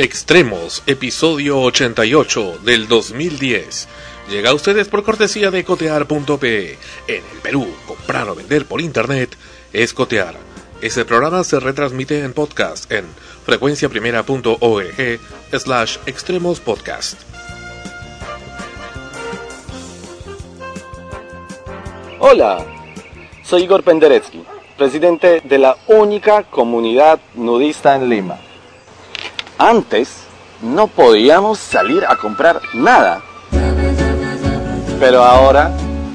Extremos, episodio 88 del 2010. Llega a ustedes por cortesía de cotear.pe. En el Perú, comprar o vender por internet es cotear. Este programa se retransmite en podcast en frecuenciaprimera.org slash extremos podcast. Hola, soy Igor Penderecki, presidente de la única comunidad nudista en Lima. Antes no podíamos salir a comprar nada. Pero ahora,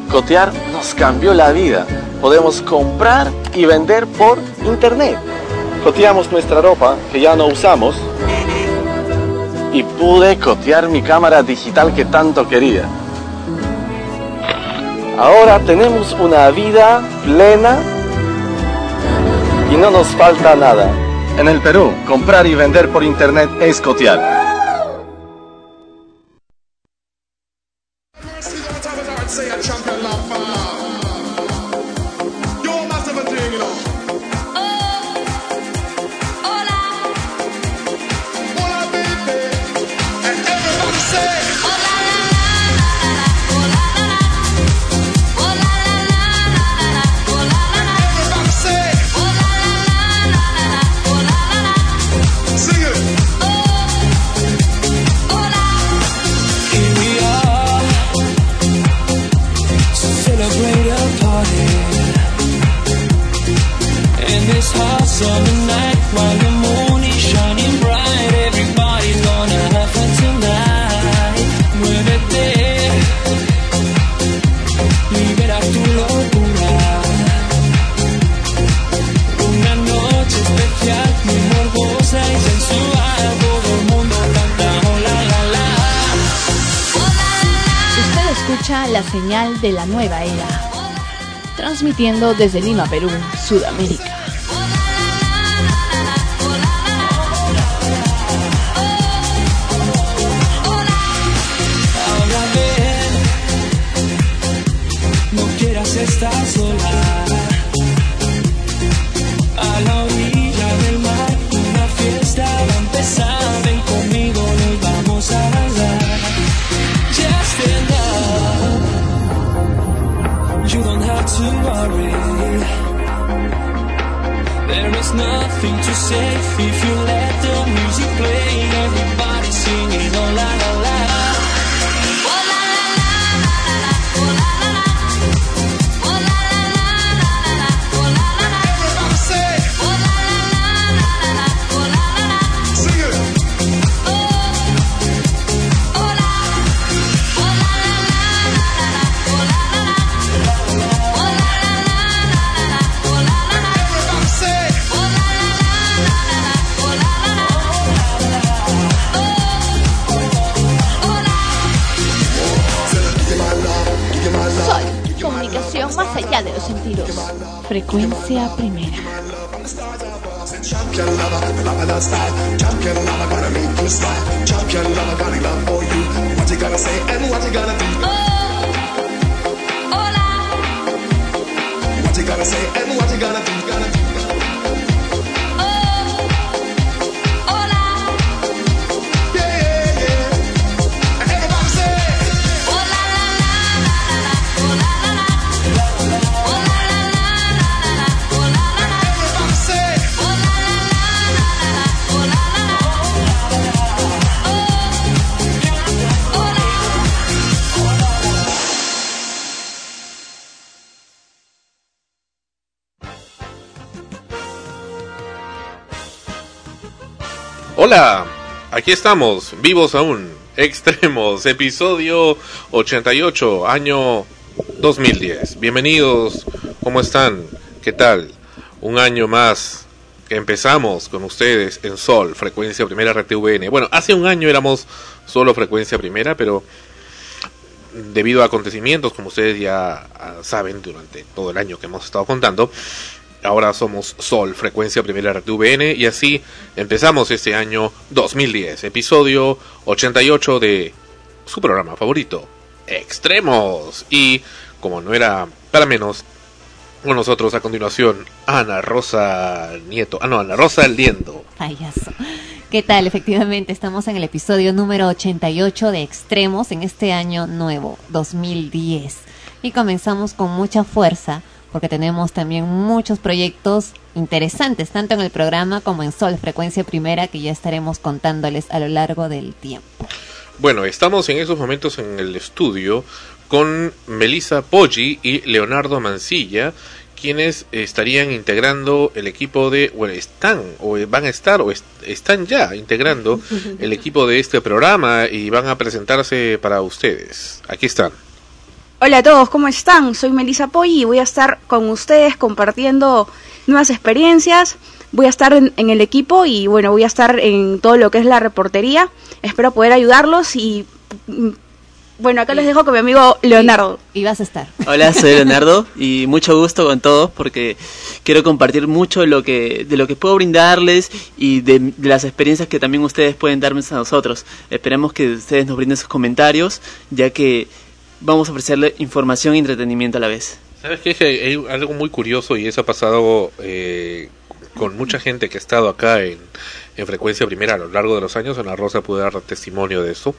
Cotear nos cambió la vida. Podemos comprar y vender por internet. Coteamos nuestra ropa que ya no usamos y pude cotear mi cámara digital que tanto quería. Ahora tenemos una vida plena y no nos falta nada. En el Perú, comprar y vender por internet es cotear. de la nueva era. Transmitiendo desde Lima, Perú, Sudamérica. Champion lover, lover that to worry. There is nothing to say. if you let the music play. Everybody singing all along. And what you gonna do? Oh, hola. Hola, aquí estamos, vivos aún, extremos, episodio 88, año 2010. Bienvenidos, ¿cómo están? ¿Qué tal? Un año más que empezamos con ustedes en Sol, frecuencia primera RTVN. Bueno, hace un año éramos solo frecuencia primera, pero debido a acontecimientos, como ustedes ya ah, saben, durante todo el año que hemos estado contando, ahora somos Sol, frecuencia primera de VN, y así empezamos este año 2010, episodio 88 de su programa favorito, Extremos. Y como no era para menos, con nosotros a continuación, Ana Rosa Nieto. Ah, no, Ana Rosa Liendo. Payaso. ¿Qué tal? Efectivamente, estamos en el episodio número 88 de Extremos en este año nuevo, 2010. Y comenzamos con mucha fuerza porque tenemos también muchos proyectos interesantes, tanto en el programa como en Sol Frecuencia Primera, que ya estaremos contándoles a lo largo del tiempo. Bueno, estamos en esos momentos en el estudio con Melissa Poggi y Leonardo Mancilla, quienes estarían integrando el equipo de, bueno, están o van a estar o est- están ya integrando el equipo de este programa y van a presentarse para ustedes. Aquí están. Hola a todos, ¿cómo están? Soy Melissa Poggi y voy a estar con ustedes compartiendo nuevas experiencias. Voy a estar en, en el equipo y bueno, voy a estar en todo lo que es la reportería. Espero poder ayudarlos y mm, bueno, acá les dejo con mi amigo Leonardo. Y vas a estar. Hola, soy Leonardo y mucho gusto con todos porque quiero compartir mucho de lo que, de lo que puedo brindarles y de, de las experiencias que también ustedes pueden darnos a nosotros. Esperemos que ustedes nos brinden sus comentarios ya que vamos a ofrecerle información y entretenimiento a la vez. ¿Sabes qué? Que Hay algo muy curioso y eso ha pasado eh, con mucha gente que ha estado acá en, en Frecuencia Primera a lo largo de los años. Ana Rosa puede dar testimonio de eso.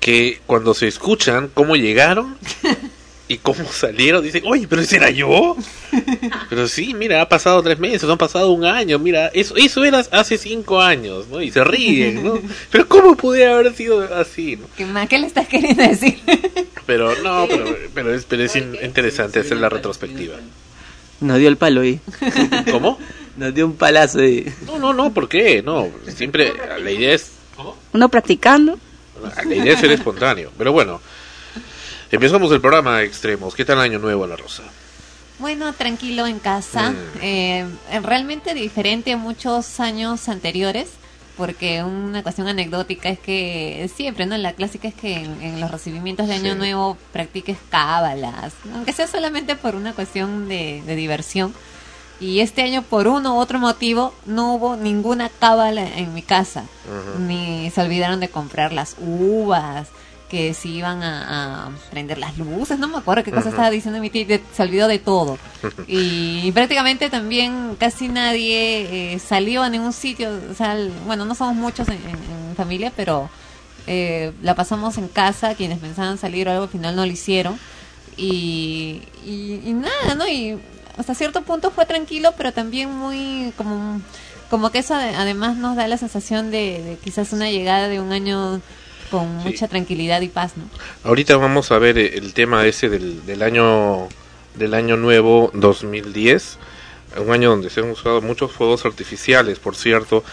Que cuando se escuchan cómo llegaron y cómo salieron, dicen, oye, pero ese era yo. Pero sí, mira, ha pasado tres meses, han pasado un año, mira, eso, eso era hace cinco años, ¿no? Y se ríen, ¿no? Pero ¿cómo pude haber sido así, ¿no? ¿Qué más? ¿Qué le estás queriendo decir? Pero no, pero, pero es, pero es in- interesante hacer la retrospectiva. Nos dio el palo ahí. ¿Cómo? Nos dio un palazo ahí. No, no, no, ¿por qué? No, siempre la idea es Uno practicando. la idea es ser espontáneo. Pero bueno, empezamos el programa Extremos. ¿Qué tal año nuevo, La Rosa? Bueno, tranquilo en casa. Mm. Eh, realmente diferente a muchos años anteriores, porque una cuestión anecdótica es que siempre, ¿no? La clásica es que en, en los recibimientos de Año Sí. Nuevo practiques cábalas, aunque sea solamente por una cuestión de, de diversión. Y este año, por uno u otro motivo, no hubo ninguna cábala en mi casa. Ni se olvidaron de comprar las uvas, que si iban a, a prender las luces, no me acuerdo qué cosa estaba diciendo mi tía, se olvidó de todo. y prácticamente también casi nadie eh, salió a ningún sitio, o sea, bueno, no somos muchos en, en- en familia, pero eh, la pasamos en casa, quienes pensaban salir o algo al final no lo hicieron. Y, y, y nada, ¿no? Y hasta cierto punto fue tranquilo, pero también muy como, como que eso ade- además nos da la sensación de, de quizás una llegada de un año con Sí. mucha tranquilidad y paz, ¿no? Ahorita vamos a ver eh, el tema ese del, del año del año nuevo 2010, un año donde se han usado muchos fuegos artificiales, por cierto,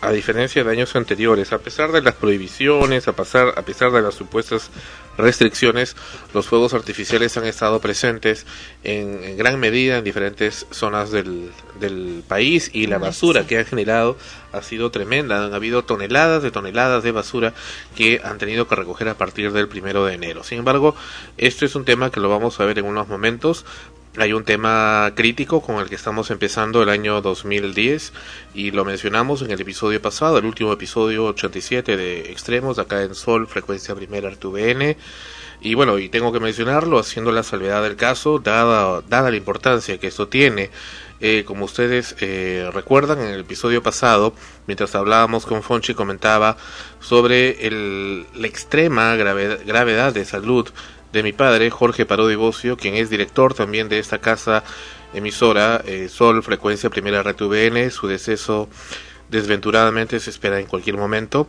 a diferencia de años anteriores, a pesar de las prohibiciones, a pasar a pesar de las supuestas restricciones, los fuegos artificiales han estado presentes en, en gran medida en diferentes zonas del, del país y la basura que han generado ha sido tremenda. Han habido toneladas de toneladas de basura que han tenido que recoger a partir del primero de enero. Sin embargo, esto es un tema que lo vamos a ver en unos momentos. Hay un tema crítico con el que estamos empezando el año 2010 y lo mencionamos en el episodio pasado, el último episodio 87 de Extremos, acá en Sol, frecuencia primera RTVN. Y bueno, y tengo que mencionarlo haciendo la salvedad del caso, dada, dada la importancia que esto tiene. Eh, como ustedes eh, recuerdan, en el episodio pasado, mientras hablábamos con Fonchi, comentaba sobre la extrema grave- gravedad de salud de mi padre, Jorge Parodi Bocio, quien es director también de esta casa emisora, eh, Sol, Frecuencia Primera RTVN. Su deceso desventuradamente se espera en cualquier momento.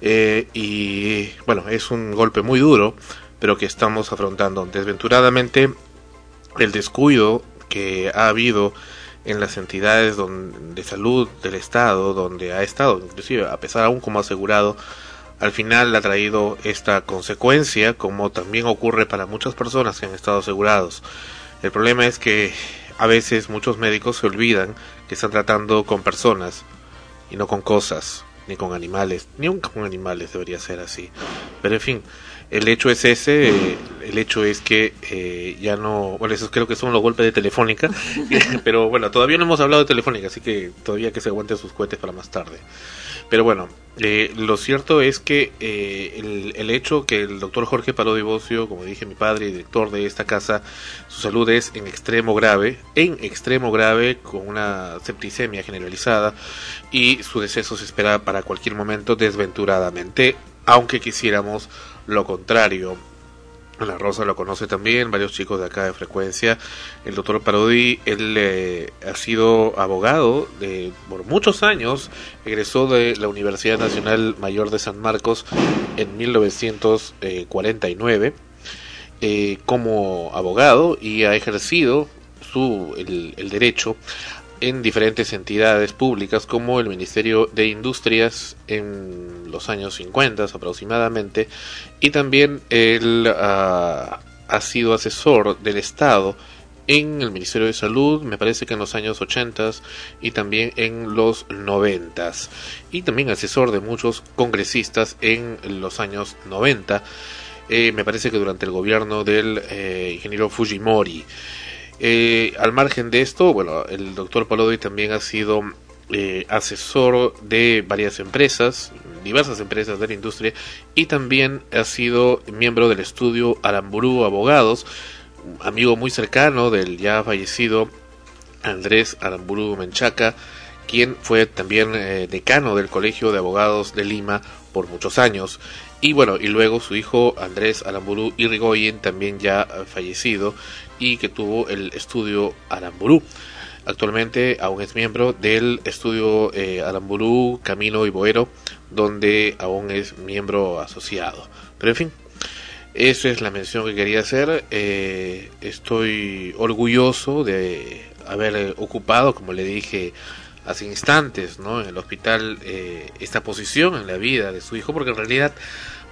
Eh, y bueno, es un golpe muy duro, pero que estamos afrontando. Desventuradamente, el descuido que ha habido en las entidades don- de salud del Estado, donde ha estado, inclusive a pesar aún como asegurado, al final ha traído esta consecuencia, como también ocurre para muchas personas que han estado asegurados. El problema es que a veces muchos médicos se olvidan que están tratando con personas y no con cosas, ni con animales, ni aun con animales debería ser así. Pero en fin, el hecho es ese, eh, el hecho es que eh, ya no, bueno, esos creo que son los golpes de Telefónica, pero bueno, todavía no hemos hablado de Telefónica, así que todavía que se aguanten sus cohetes para más tarde. Pero bueno, eh, lo cierto es que eh, el, el hecho que el doctor Jorge Parodi Bocio, como dije, mi padre director de esta casa, su salud es en extremo grave, en extremo grave, con una septicemia generalizada, y su deceso se espera para cualquier momento desventuradamente, aunque quisiéramos lo contrario. La Rosa lo conoce también, varios chicos de acá de frecuencia. El doctor Parodi, él eh, ha sido abogado de, por muchos años, egresó de la Universidad Nacional Mayor de San Marcos en 1949 eh, como abogado y ha ejercido su, el, el derecho en diferentes entidades públicas como el Ministerio de Industrias en los años 50 aproximadamente y también él ah, ha sido asesor del Estado en el Ministerio de Salud, me parece que en los años 80 y también en los 90 y también asesor de muchos congresistas en los años 90, eh, me parece que durante el gobierno del eh, ingeniero Fujimori. Eh, al margen de esto, bueno, el doctor Palodi también ha sido eh, asesor de varias empresas, diversas empresas de la industria, y también ha sido miembro del estudio Aramburu Abogados, amigo muy cercano del ya fallecido Andrés Aramburu Menchaca, quien fue también eh, decano del Colegio de Abogados de Lima por muchos años. Y bueno, y luego su hijo Andrés Aramburu Irigoyen, también ya fallecido, y que tuvo el estudio Aramburu. Actualmente aún es miembro del estudio eh, Aramburu, Camino y Boero, donde aún es miembro asociado. Pero en fin, esa es la mención que quería hacer. Eh, estoy orgulloso de haber ocupado, como le dije hace instantes, ¿no? en el hospital, eh, esta posición en la vida de su hijo, porque en realidad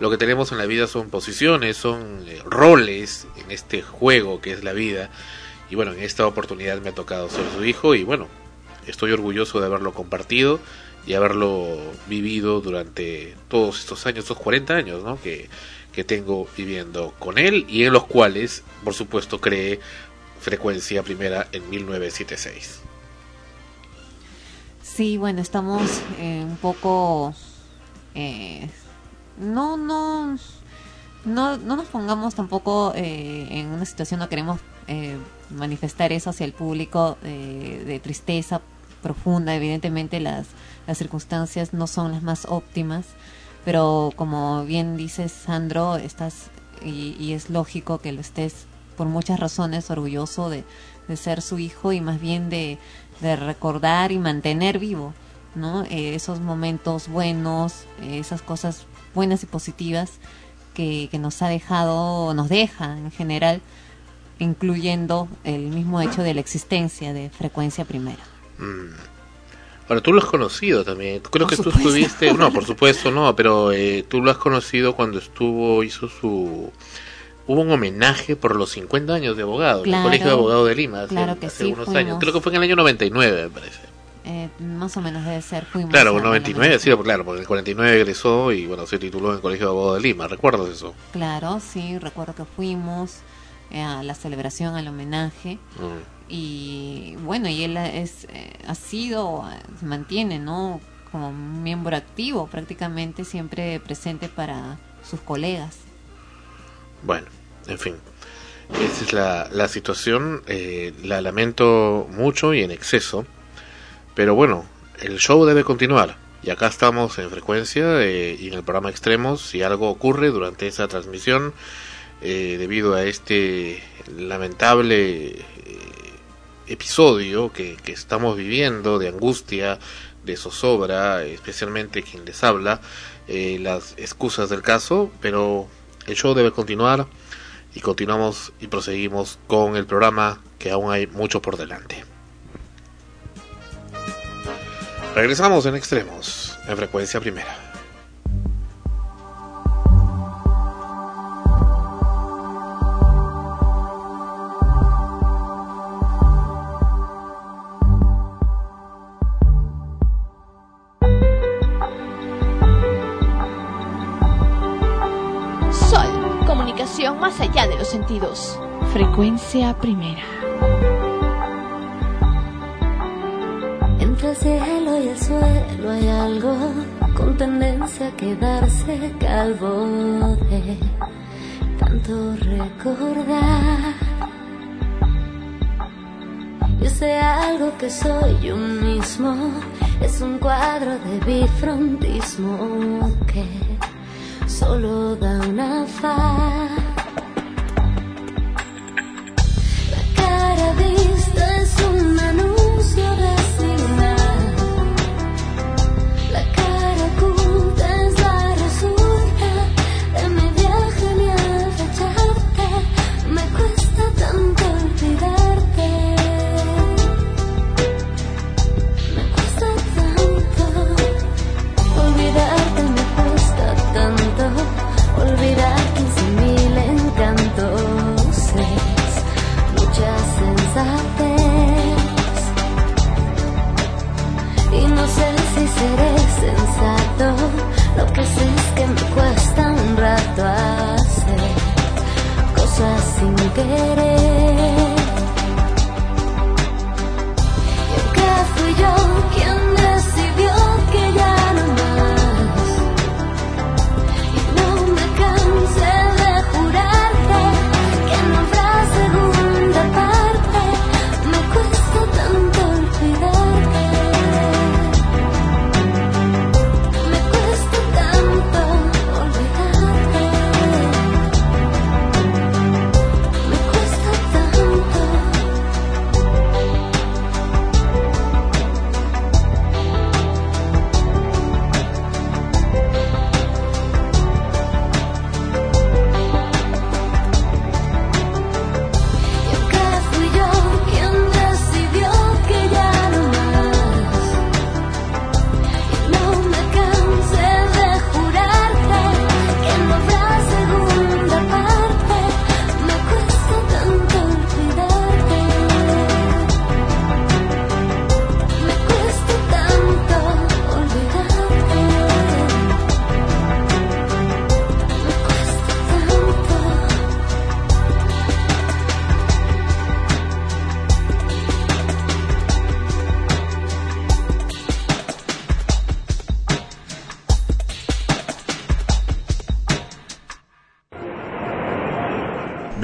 lo que tenemos en la vida son posiciones, son eh, roles en este juego que es la vida. Y bueno, en esta oportunidad me ha tocado ser su hijo y bueno, estoy orgulloso de haberlo compartido y haberlo vivido durante todos estos años, estos 40 años, ¿no? Que, que tengo viviendo con él y en los cuales, por supuesto, creé frecuencia primera en 1976. Sí, bueno, estamos eh, un poco... Eh, no, no, no, no nos pongamos tampoco eh, en una situación, no queremos eh, manifestar eso hacia el público eh, de tristeza profunda. Evidentemente las, las circunstancias no son las más óptimas, pero como bien dices, Sandro, estás y, y es lógico que lo estés por muchas razones orgulloso de, de ser su hijo y más bien de, de recordar y mantener vivo ¿no? Eh, esos momentos buenos, esas cosas buenas y positivas que, que nos ha dejado, nos deja en general, incluyendo el mismo hecho de la existencia de frecuencia primera. Mm. Ahora, tú lo has conocido también. Creo Por que tú supuesto. estuviste, no, por supuesto no, pero eh, tú lo has conocido cuando estuvo, hizo su... Hubo un homenaje por los 50 años de abogado, en el. Colegio de Abogados de Lima, hace, Claro que hace sí, unos fuimos. años. Creo que fue en el año 99, me parece. Eh, más o menos debe ser, fuimos Claro, a- 99, sí, claro, porque en el 49 egresó y bueno, se tituló en el Colegio de Abogados de Lima, ¿recuerdas eso? Claro, sí, recuerdo que fuimos eh, a la celebración, al homenaje. Mm. y bueno y él es eh, ha sido se mantiene no como un miembro activo prácticamente siempre presente para sus colegas Bueno, en fin. Esa es la, la situación. eh, la lamento mucho y en exceso. Pero bueno, el show debe continuar. Y acá estamos en frecuencia eh, y en el programa Extremos. Si algo ocurre durante esa transmisión, eh, debido a este lamentable eh, episodio que, que estamos viviendo de angustia, de zozobra, especialmente quien les habla, las excusas del caso, pero el show debe continuar y continuamos y proseguimos con el programa que aún hay mucho por delante. Regresamos en extremos, en frecuencia primera. comunicación más allá de los sentidos. Frecuencia primera. Entre el cielo y el suelo hay algo con tendencia a quedarse calvo de tanto recordar. Yo sé algo que soy yo mismo, es un cuadro de bifrontismo que solo da una faz. Querer.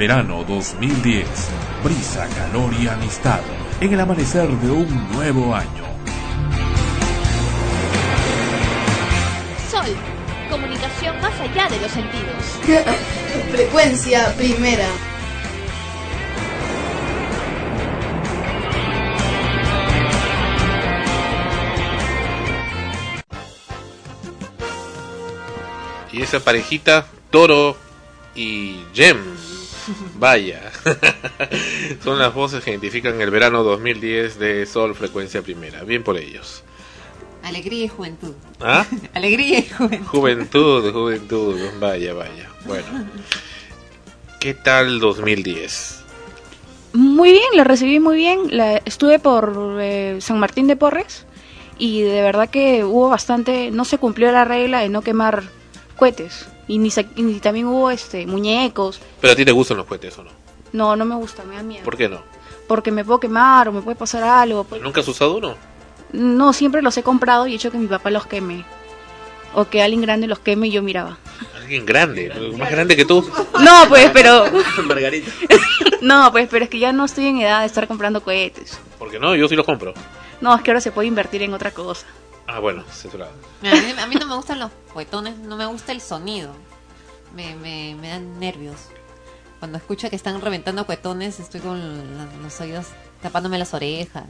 Verano 2010. Brisa, calor y amistad. En el amanecer de un nuevo año. Sol, comunicación más allá de los sentidos. Frecuencia primera. Y esa parejita, Toro y Jem. Vaya. Son las voces que identifican el verano 2010 de Sol Frecuencia Primera. Bien por ellos. Alegría y juventud. ¿Ah? Alegría y juventud. Juventud, juventud. Vaya, vaya. Bueno. ¿Qué tal 2010? Muy bien, la recibí muy bien. La, estuve por eh, San Martín de Porres y de verdad que hubo bastante, no se cumplió la regla de no quemar cohetes y ni, sa- y ni también hubo este muñecos. Pero a ti te gustan los cohetes o no? No, no me gusta, me da miedo. ¿Por qué no? Porque me puedo quemar o me puede pasar algo. pues- ¿Nunca has usado uno? No, siempre los he comprado y he hecho que mi papá los queme. O que alguien grande los queme y yo miraba. Alguien grande, más grande que tú. No, pues, pero... Margarita. no, pues, pero es que ya no estoy en edad de estar comprando cohetes. ¿Por qué no? Yo sí los compro. No, es que ahora se puede invertir en otra cosa. Ah, bueno, censurado. A mí, a mí no me gustan los juguetones, no me gusta el sonido. Me, me, me dan nervios. Cuando escucho que están reventando cuetones, estoy con los oídos tapándome las orejas.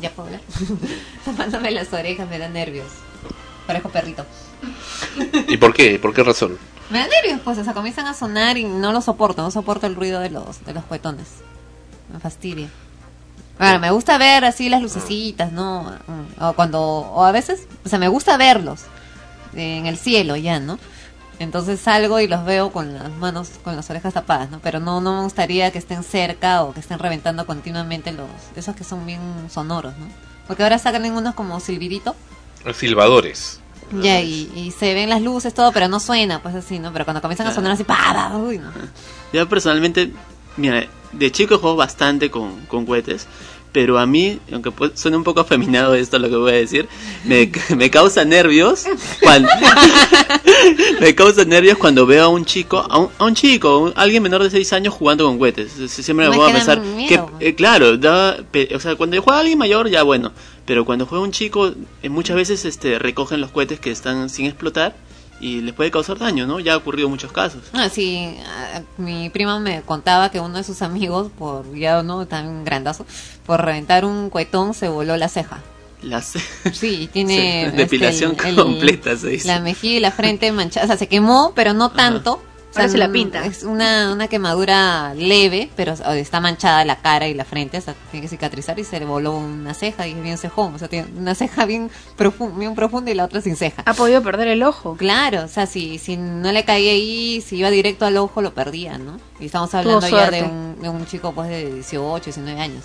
¿Ya puedo hablar? tapándome las orejas, me dan nervios. Parezco perrito. ¿Y por qué? ¿Por qué razón? Me dan nervios, pues, o sea, comienzan a sonar y no lo soporto, no soporto el ruido de los, de los cuetones. Me fastidia. Bueno, me gusta ver así las lucecitas, ¿no? O cuando, o a veces, o sea, me gusta verlos en el cielo ya, ¿no? Entonces salgo y los veo con las manos, con las orejas tapadas, ¿no? Pero no, no me gustaría que estén cerca o que estén reventando continuamente los, esos que son bien sonoros, ¿no? Porque ahora sacan unos como silbidito. Silbadores. Ya, y, y se ven las luces, todo, pero no suena, pues así, ¿no? Pero cuando comienzan a sonar así, ¡pa! pa, uy, no. Yo personalmente, mira, de chico juego bastante con, con cohetes, pero a mí, aunque suene un poco afeminado esto lo que voy a decir, me, me causa nervios cuando me causa nervios cuando veo a un chico, a un, a un chico, alguien menor de 6 años jugando con cohetes. Sie- Siempre me pongo a pensar miedo. que eh, claro, da, o sea, cuando juega alguien mayor ya bueno, pero cuando juega un chico eh, muchas veces este recogen los cohetes que están sin explotar y les puede causar daño, ¿no? Ya ha ocurrido muchos casos. Ah, sí, ah, mi prima me contaba que uno de sus amigos, por ya no tan grandazo, por reventar un cuetón se voló la ceja. Las Sí, y tiene Sí, este, depilación completa, se dice. La mejilla y la frente manchada, o sea, se quemó, pero no tanto. Ahora se la pinta. Es una, una quemadura leve, pero está manchada la cara y la frente, o sea, tiene que cicatrizar y se le voló una ceja y es bien cejón, o sea, tiene una ceja bien, profu- bien profunda y la otra sin ceja. Ha podido perder el ojo. Claro, o sea, si, si no le caía ahí, si iba directo al ojo, lo perdía, ¿no? Y estamos hablando ya de un, de un chico pues de 18, 19 años.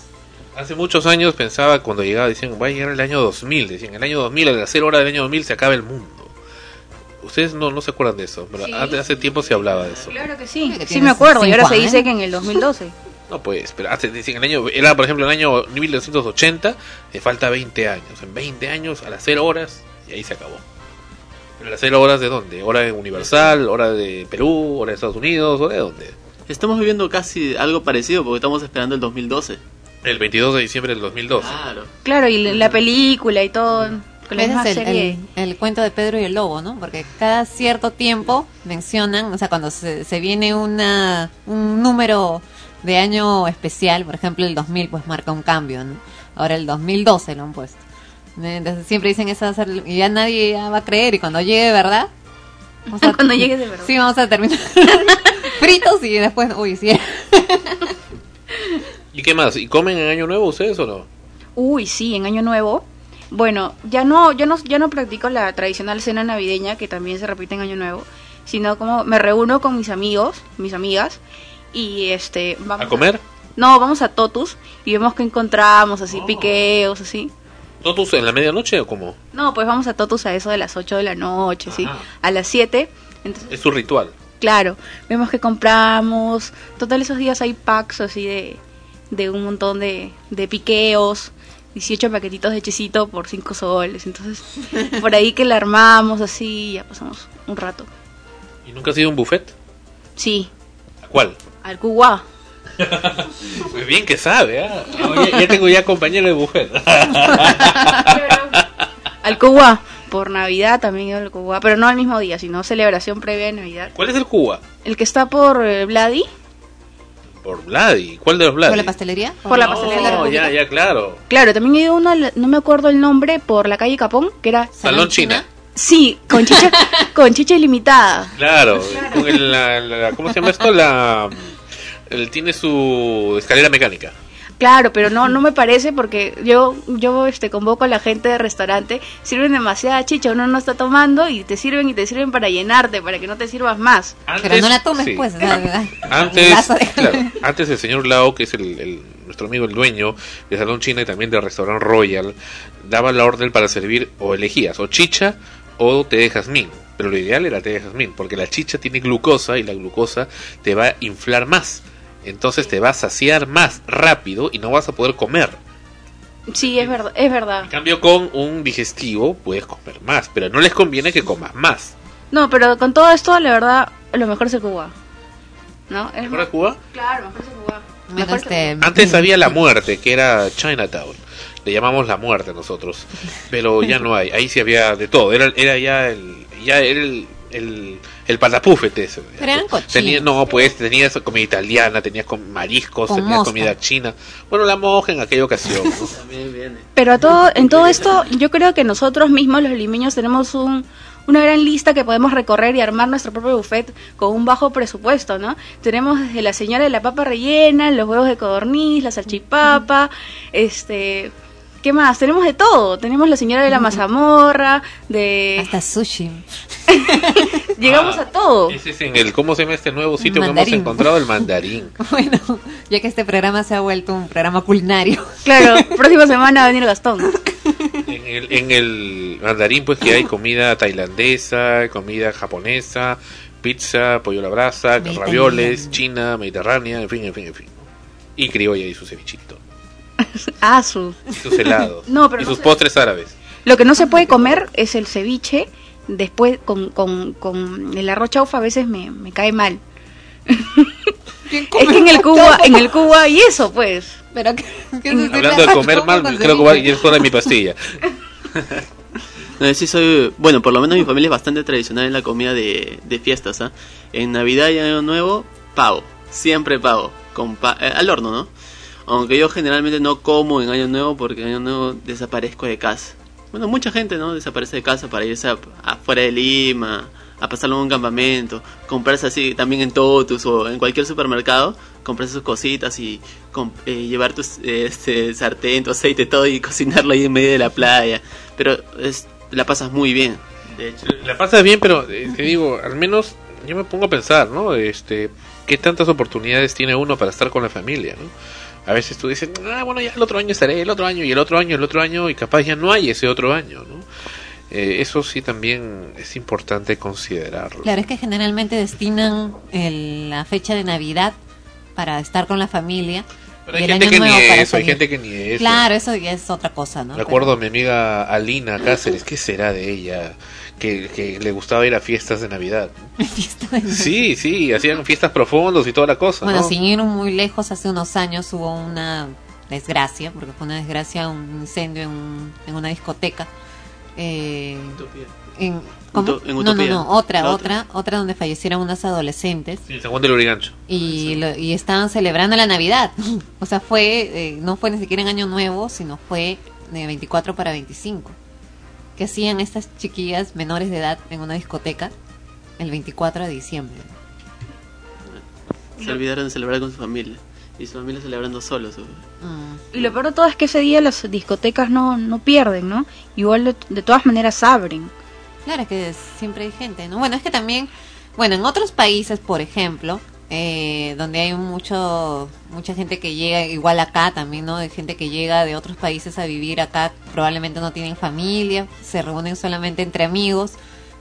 Hace muchos años pensaba cuando llegaba, decían, va a llegar el año 2000, decían, el año 2000, a las 0 horas del año 2000 se acaba el mundo. Ustedes no, no se acuerdan de eso, pero Sí. hace, hace tiempo se hablaba de eso. Claro que sí. Que Sí me acuerdo. Y ahora se dice que en el 2012. No, pues, pero hace, decían, el año, era por ejemplo el año 1980, le falta 20 años. En 20 años, a las 0 horas, y ahí se acabó. ¿Pero a las 0 horas de dónde? ¿Hora de Universal? ¿Hora de Perú? ¿Hora de Estados Unidos? ¿Hora de dónde? Estamos viviendo casi algo parecido porque estamos esperando el 2012. El 22 de diciembre del 2012. Claro. Claro, y la- la película y todo. Con la Ese misma es el, serie. el- el cuento de Pedro y el Lobo, ¿no? Porque cada cierto tiempo mencionan, o sea, cuando se, se viene una, un número de año especial, por ejemplo, el 2000, pues marca un cambio, ¿no? Ahora el 2012 lo han puesto. ¿Eh? Entonces siempre dicen eso va a ser- y ya nadie ya va a creer y cuando llegue, ¿verdad? Vamos a- Cuando llegue de verdad. Sí, vamos a terminar fritos y después, uy, sí. ¿Y qué más? ¿Y comen en Año Nuevo ustedes o no? Uy, sí, en Año Nuevo. Bueno, ya no, yo no, ya no practico la tradicional cena navideña que también se repite en Año Nuevo, sino como me reúno con mis amigos, mis amigas, y este vamos ¿A comer? No, vamos a Totus y vemos que encontramos, así piqueos, así. ¿Totus en la medianoche o cómo? No, pues vamos a Totus a eso de las 8 de la noche, sí, a las 7. Entonces, Es su ritual. claro, vemos que compramos, total esos días hay packs así de, de un montón de, de piqueos, 18 paquetitos de chisito por 5 soles, entonces por ahí que la armamos así, ya pasamos un rato. ¿Y nunca ha sido un buffet? Sí, ¿A cuál? al Cuba. Pues bien que sabe, ¿ah? ya, ya tengo ya compañero de buffet. Al Cuba, por Navidad también he ido al Cuba, pero no al mismo día, sino celebración previa de Navidad. ¿Cuál es el Cuba? El que está por eh, Vladi, Por Vladi. ¿Cuál de los Vladi? ¿Por la pastelería? Por la Oh, pastelería de la No, ya, ya, claro. claro, también he ido a uno, no me acuerdo el nombre, por la calle Capón, que era... Salón China. Sí, con chicha, con chicha ilimitada. Claro. Con el, la, la- ¿Cómo se llama esto? La, él tiene su escalera mecánica. Claro, pero no no me parece porque yo yo este convoco a la gente de restaurante, sirven demasiada chicha, uno no está tomando y te sirven y te sirven para llenarte, para que no te sirvas más. Pero no la tomes, sí. pues. ¿verdad? Antes, claro, antes el señor Lao, que es el, el- nuestro amigo el dueño de Salón China y también del restaurante Royal, daba la orden para servir o elegías o chicha o té de jazmín. Pero lo ideal era té de jazmín, porque la chicha tiene glucosa y la glucosa te va a inflar más. Entonces te va a saciar más rápido y no vas a poder comer. Sí, es verdad, es verdad. En cambio, con un digestivo puedes comer más, pero no les conviene que comas más. No, pero con todo esto, la verdad, lo mejor es el Cuba. ¿No? Es ¿Recuerdas Cuba? Claro, mejor es el Cuba. Bueno, Mejor es el este, Antes había la muerte, que era Chinatown. Le llamamos la muerte nosotros. Pero ya no hay. Ahí sí había de todo. Era, era ya el. Ya era el. El, el patapúfete ese. Pero eran. Tenía, no, pues tenías comida italiana, tenías mariscos, Con tenías mosca. comida china. Bueno, la moja en aquella ocasión. Pero a todo, en todo esto, yo creo que nosotros mismos, los limeños, tenemos un, una gran lista que podemos recorrer y armar nuestro propio buffet con un bajo presupuesto, ¿no? Tenemos desde la señora de la papa rellena, los huevos de codorniz, la salchipapa, este... ¿Qué más? Tenemos de todo. Tenemos la señora de la mazamorra, de... Hasta sushi. Llegamos Ah, a todo. Ese es en el. ¿Cómo se llama este nuevo sitio que Mandarín. hemos encontrado? El mandarín. Bueno, ya que este programa se ha vuelto un programa culinario. Claro, próxima semana va a venir Gastón. En el, en el mandarín, pues que hay comida tailandesa, comida japonesa, pizza, pollo a la brasa, ravioles, china, mediterránea, en fin, en fin, en fin. Y criolla y su cevichito, Ah, su. y sus helados, No, pero y no sus sé. postres árabes. Lo que no se puede comer es el ceviche. Después con, con, con el arroz chaufa a veces me, me cae mal. es que en el Cuba, en el Cuba y eso pues. Pero que, que se Hablando de comer mal, creo que voy a ir sola en mi pastilla. No, sí soy, bueno, por lo menos mi familia es bastante tradicional en la comida de, de fiestas, ¿ah? En Navidad y Año Nuevo, pavo, siempre pavo, con pa- eh, al horno, ¿no? Aunque yo generalmente no como en Año Nuevo porque en Año Nuevo desaparezco de casa. Bueno, mucha gente, ¿no? Desaparece de casa para irse afuera de Lima, a pasarlo en un campamento, comprarse así también en Totus o en cualquier supermercado, comprarse sus cositas y eh, llevar tu este, sartén, tu aceite, todo y cocinarlo ahí en medio de la playa. Pero es, la pasas muy bien, de hecho. La pasas bien, pero eh, te digo, al menos yo me pongo a pensar, ¿no? Este, ¿qué tantas oportunidades tiene uno para estar con la familia, ¿no? A veces tú dices, ah, bueno, ya el otro año estaré, el otro año, y el otro año, el otro año, y capaz ya no hay ese otro año, ¿no? Eh, eso sí también es importante considerarlo. Claro, es que generalmente destinan el- la fecha de Navidad para estar con la familia. Pero hay gente que ni eso, hay salir. gente que ni eso. Claro, eso ya es otra cosa, ¿no? Recuerdo a mi amiga Alina Cáceres, ¿qué será de ella? Que, que le gustaba ir a fiestas de Navidad. Sí, sí, hacían fiestas profundos y toda la cosa. Bueno, ¿no? sin ir muy lejos, hace unos años hubo una desgracia, porque fue una desgracia, un incendio en, un- en una discoteca. Eh, en, ¿cómo? En no, no, no, otra, La otra, otra donde fallecieron unas adolescentes Sí, San Juan del Urigancho. y, lo- y estaban celebrando la Navidad. o sea, fue, eh, no fue ni siquiera en Año Nuevo, sino fue de 24 para 25. Que hacían estas chiquillas menores de edad en una discoteca el 24 de diciembre. Se olvidaron de celebrar con su familia. Y su familia celebrando solos. Y lo peor de todo es que ese día las discotecas no, no pierden, ¿no? Igual de, de todas maneras abren. Claro, es que siempre hay gente, ¿no? Bueno, es que también, bueno, en otros países, por ejemplo, eh, donde hay mucho, mucha gente que llega, igual acá también, ¿no? De gente que llega de otros países a vivir acá, probablemente no tienen familia, se reúnen solamente entre amigos,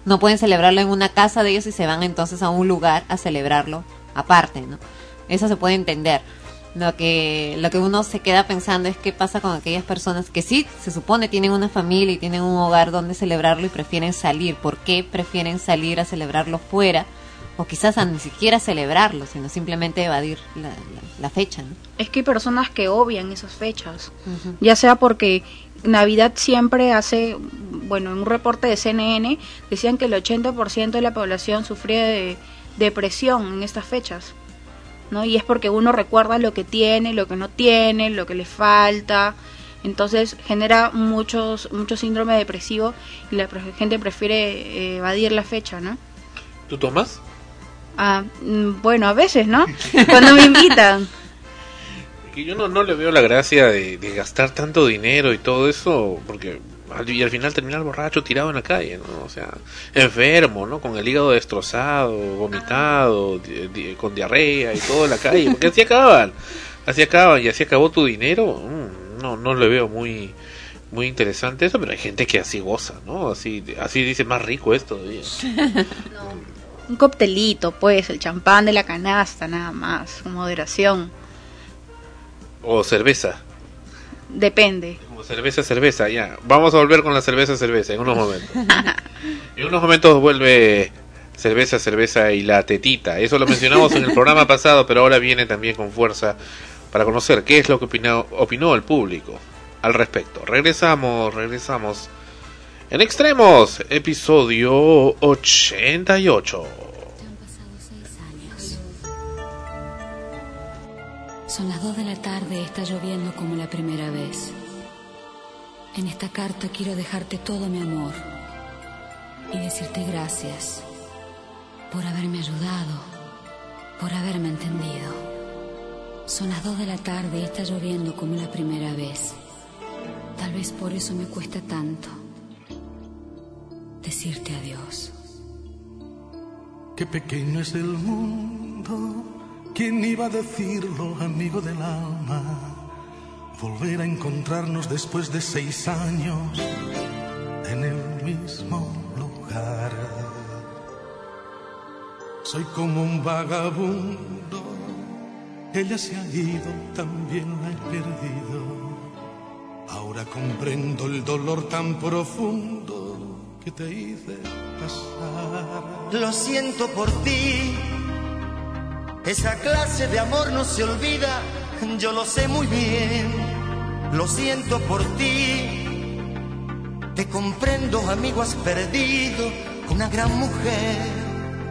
no pueden celebrarlo en una casa de ellos y se van entonces a un lugar a celebrarlo aparte, ¿no? Eso se puede entender. Lo que, lo que uno se queda pensando es qué pasa con aquellas personas que sí, se supone tienen una familia y tienen un hogar donde celebrarlo y prefieren salir. ¿Por qué prefieren salir a celebrarlo fuera? O quizás a ni siquiera celebrarlo, sino simplemente evadir la, la- la fecha, ¿no? Es que hay personas que obvian esas fechas. Ya sea porque Navidad siempre hace, bueno, en un reporte de CNN decían que el 80% de la población sufría de depresión en estas fechas. ¿No? Y es porque uno recuerda lo que tiene, lo que no tiene, lo que le falta. Entonces genera muchos mucho síndrome depresivo y la gente prefiere eh, evadir la fecha, ¿no? ¿Tú tomas? Ah, mm, bueno, a veces, ¿no? Cuando me invitan. Que yo no, no le veo la gracia de, de gastar tanto dinero y todo eso, porque y al final terminar borracho tirado en la calle, ¿no? O sea, enfermo, ¿no? Con el hígado destrozado, vomitado, di- di- con diarrea y todo en la calle, porque así acaban, así acaban y así acabó tu dinero. Mm, no, no le veo muy muy interesante eso, pero hay gente que así goza, ¿no? Así, así dice más rico esto todavía. Un coctelito, pues, el champán de la canasta, nada más, con moderación. O cerveza. Depende. Como cerveza, cerveza, ya. Vamos a volver con la cerveza, cerveza en unos momentos. en unos momentos vuelve cerveza, cerveza y la tetita. Eso lo mencionamos en el programa pasado, pero ahora viene también con fuerza para conocer qué es lo que opinó, opinó el público al respecto. Regresamos, regresamos. En Extremos, episodio 88. Son las 2 de la tarde, está lloviendo como la primera vez. En esta carta quiero dejarte todo mi amor y decirte gracias por haberme ayudado, por haberme entendido. Son las 2 de la tarde y está lloviendo como la primera vez. Tal vez por eso me cuesta tanto decirte adiós. Qué pequeño es el mundo, ¿quién iba a decirlo, amigo del alma? volver a encontrarnos después de seis años en el mismo lugar. Soy como un vagabundo, ella se ha ido, también la he perdido. Ahora comprendo el dolor tan profundo que te hice pasar. Lo siento por ti. Esa clase de amor no se olvida, yo lo sé muy bien. Lo siento por ti. Te comprendo, amigo, has perdido una gran mujer.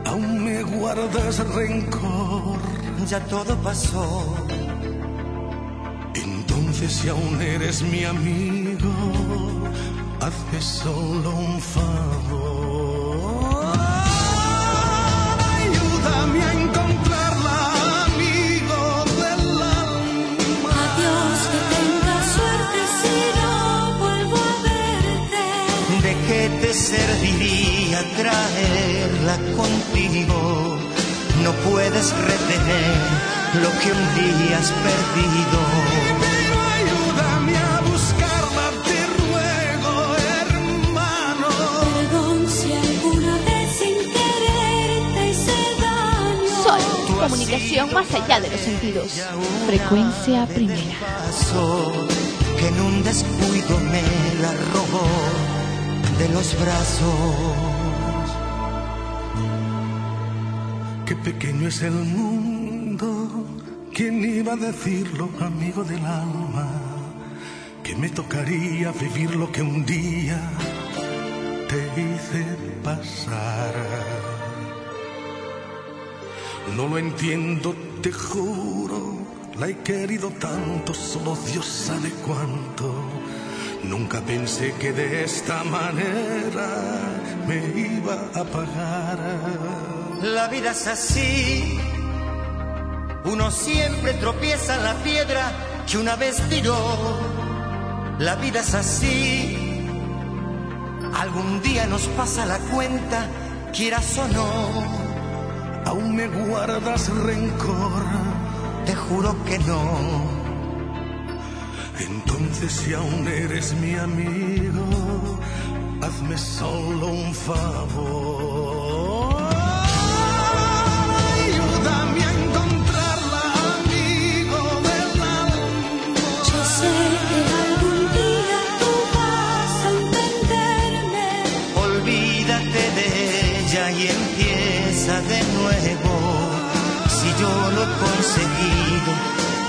Aún me guardas rencor. Ya todo pasó. Entonces si aún eres mi amigo, hazme solo un favor. Ayúdame a encontrarla, traerla contigo? No puedes retener lo que un día has perdido. Pero ayúdame a buscarla, te ruego, hermano. Perdón si alguna vez sin querer te hice daño. Sol, comunicación más allá de los sentidos. Frecuencia primera. Que en un descuido me la robó de los brazos. Pequeño es el mundo, ¿quién iba a decirlo, amigo del alma? Que me tocaría vivir lo que un día te hice pasar. No lo entiendo, te juro, la he querido tanto, solo Dios sabe cuánto. Nunca pensé que de esta manera me iba a pagar. La vida es así. Uno siempre tropieza en la piedra que una vez tiró. La vida es así. Algún día nos pasa la cuenta, quieras o no. Aún me guardas rencor. Te juro que no. Entonces si aún eres mi amigo, hazme solo un favor.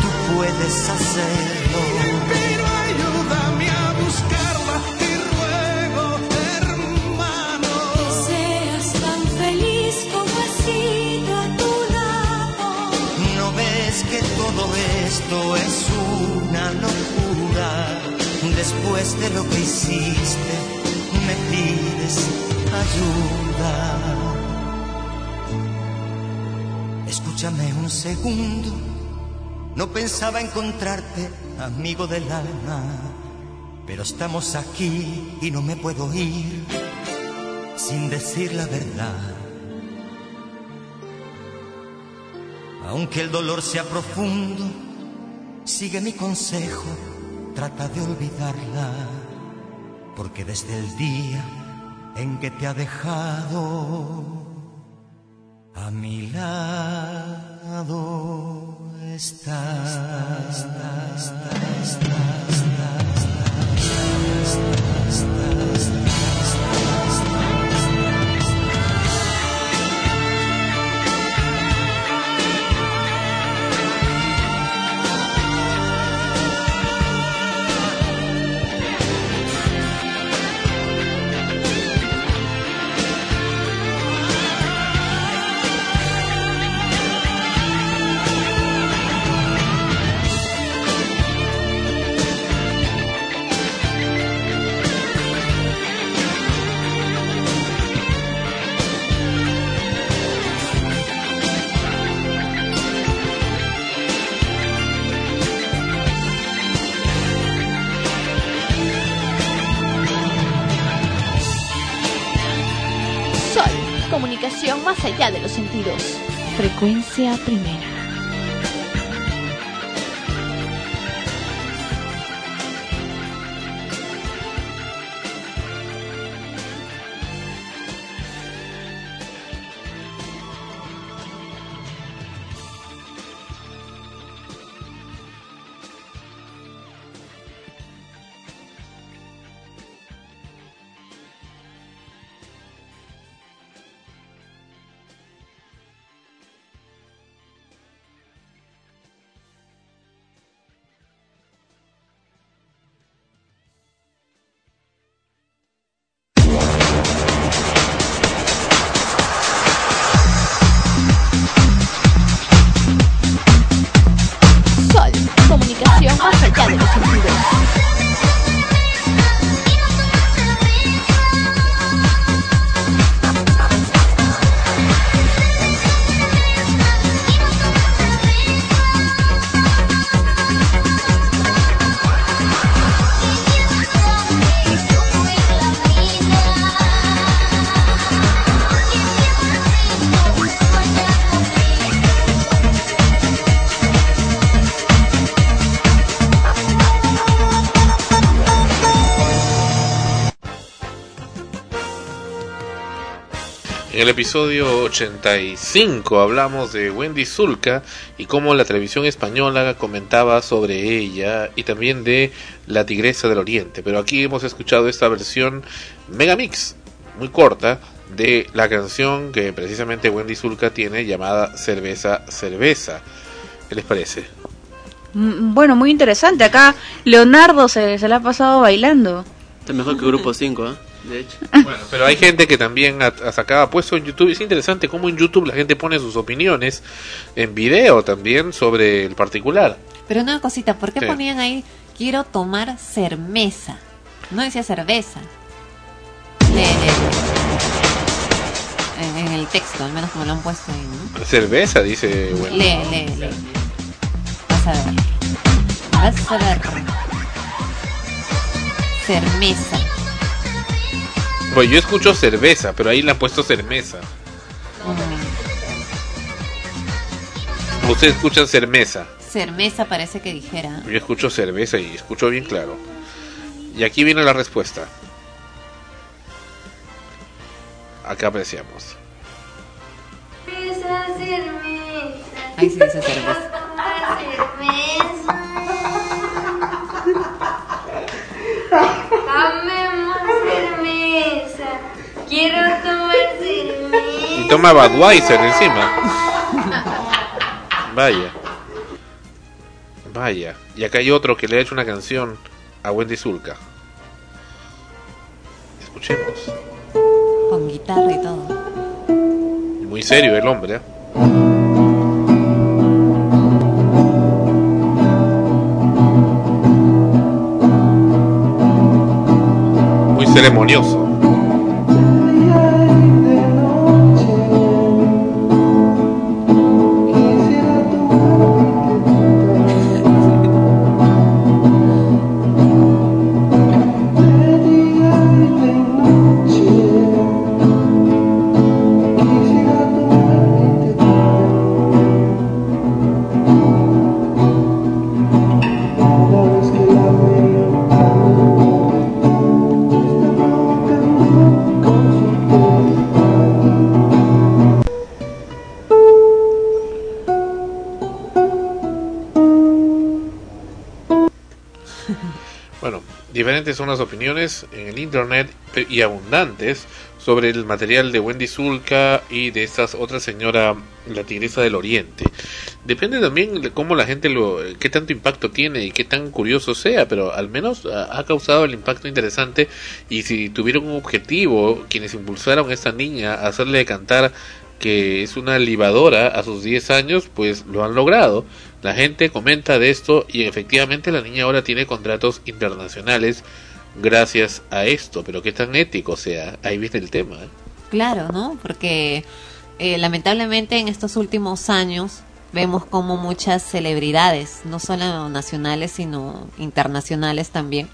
Tú puedes hacerlo. Pero ayúdame a buscarla, te ruego, hermano. Que seas tan feliz como he sido a tu lado. ¿No ves que todo esto es una locura? Después de lo que hiciste, me pides ayuda. Escúchame un segundo, no pensaba encontrarte, amigo del alma, pero estamos aquí y no me puedo ir sin decir la verdad. Aunque el dolor sea profundo, sigue mi consejo, trata de olvidarla, porque desde el día en que te ha dejado, a mi lado está, está, está, está, Sol, Primera. El episodio 85 hablamos de Wendy Zulka y cómo la televisión española comentaba sobre ella y también de La Tigresa del Oriente. Pero aquí hemos escuchado esta versión megamix, muy corta, de la canción que precisamente Wendy Zulka tiene llamada Cerveza Cerveza. ¿Qué les parece? Mm, Bueno, muy interesante. Acá Leonardo se, se la ha pasado bailando. Está mejor que Grupo 5, ¿eh? De hecho. Bueno, pero hay gente que también ha, sacado, ha puesto en YouTube. Es interesante cómo en YouTube la gente pone sus opiniones en video también sobre el particular. Pero una cosita, ¿por qué Sí. ponían ahí quiero tomar cerveza? No decía cerveza. Lee, lee, lee. En, en el texto, al menos como lo han puesto ahí, ¿no? Cerveza, dice Wendy. Lee, lee, lee. Vas a ver. Vas a ver. Cermesa. Pues yo escucho cerveza, pero ahí le han puesto cermeza. Ustedes escuchan cermeza. Cermesa parece que dijera. Yo escucho cerveza y escucho bien claro. Y aquí viene la respuesta. Acá apreciamos. Ahí sí dice cerveza. Quiero tomar cerveza. Y toma Budweiser encima. Vaya. Vaya. Y acá hay otro que le ha hecho una canción a Wendy Zulka. Escuchemos. Con guitarra y todo. Muy serio el hombre. ¿eh? Muy ceremonioso. Son las opiniones en el internet y abundantes sobre el material de Wendy Zulka y de esta otra señora, la Tigresa del Oriente. Depende también de cómo la gente lo, qué tanto impacto tiene y qué tan curioso sea, pero al menos ah, ha causado el impacto interesante y si tuvieron un objetivo, quienes impulsaron a esta niña a hacerle cantar que es una libadora a sus 10 años, pues lo han logrado. La gente comenta de esto y efectivamente la niña ahora tiene contratos internacionales gracias a esto, pero qué tan ético sea, ahí viene el tema. ¿eh? Claro, ¿no? Porque eh, lamentablemente en estos últimos años vemos como muchas celebridades, no solo nacionales, sino internacionales también,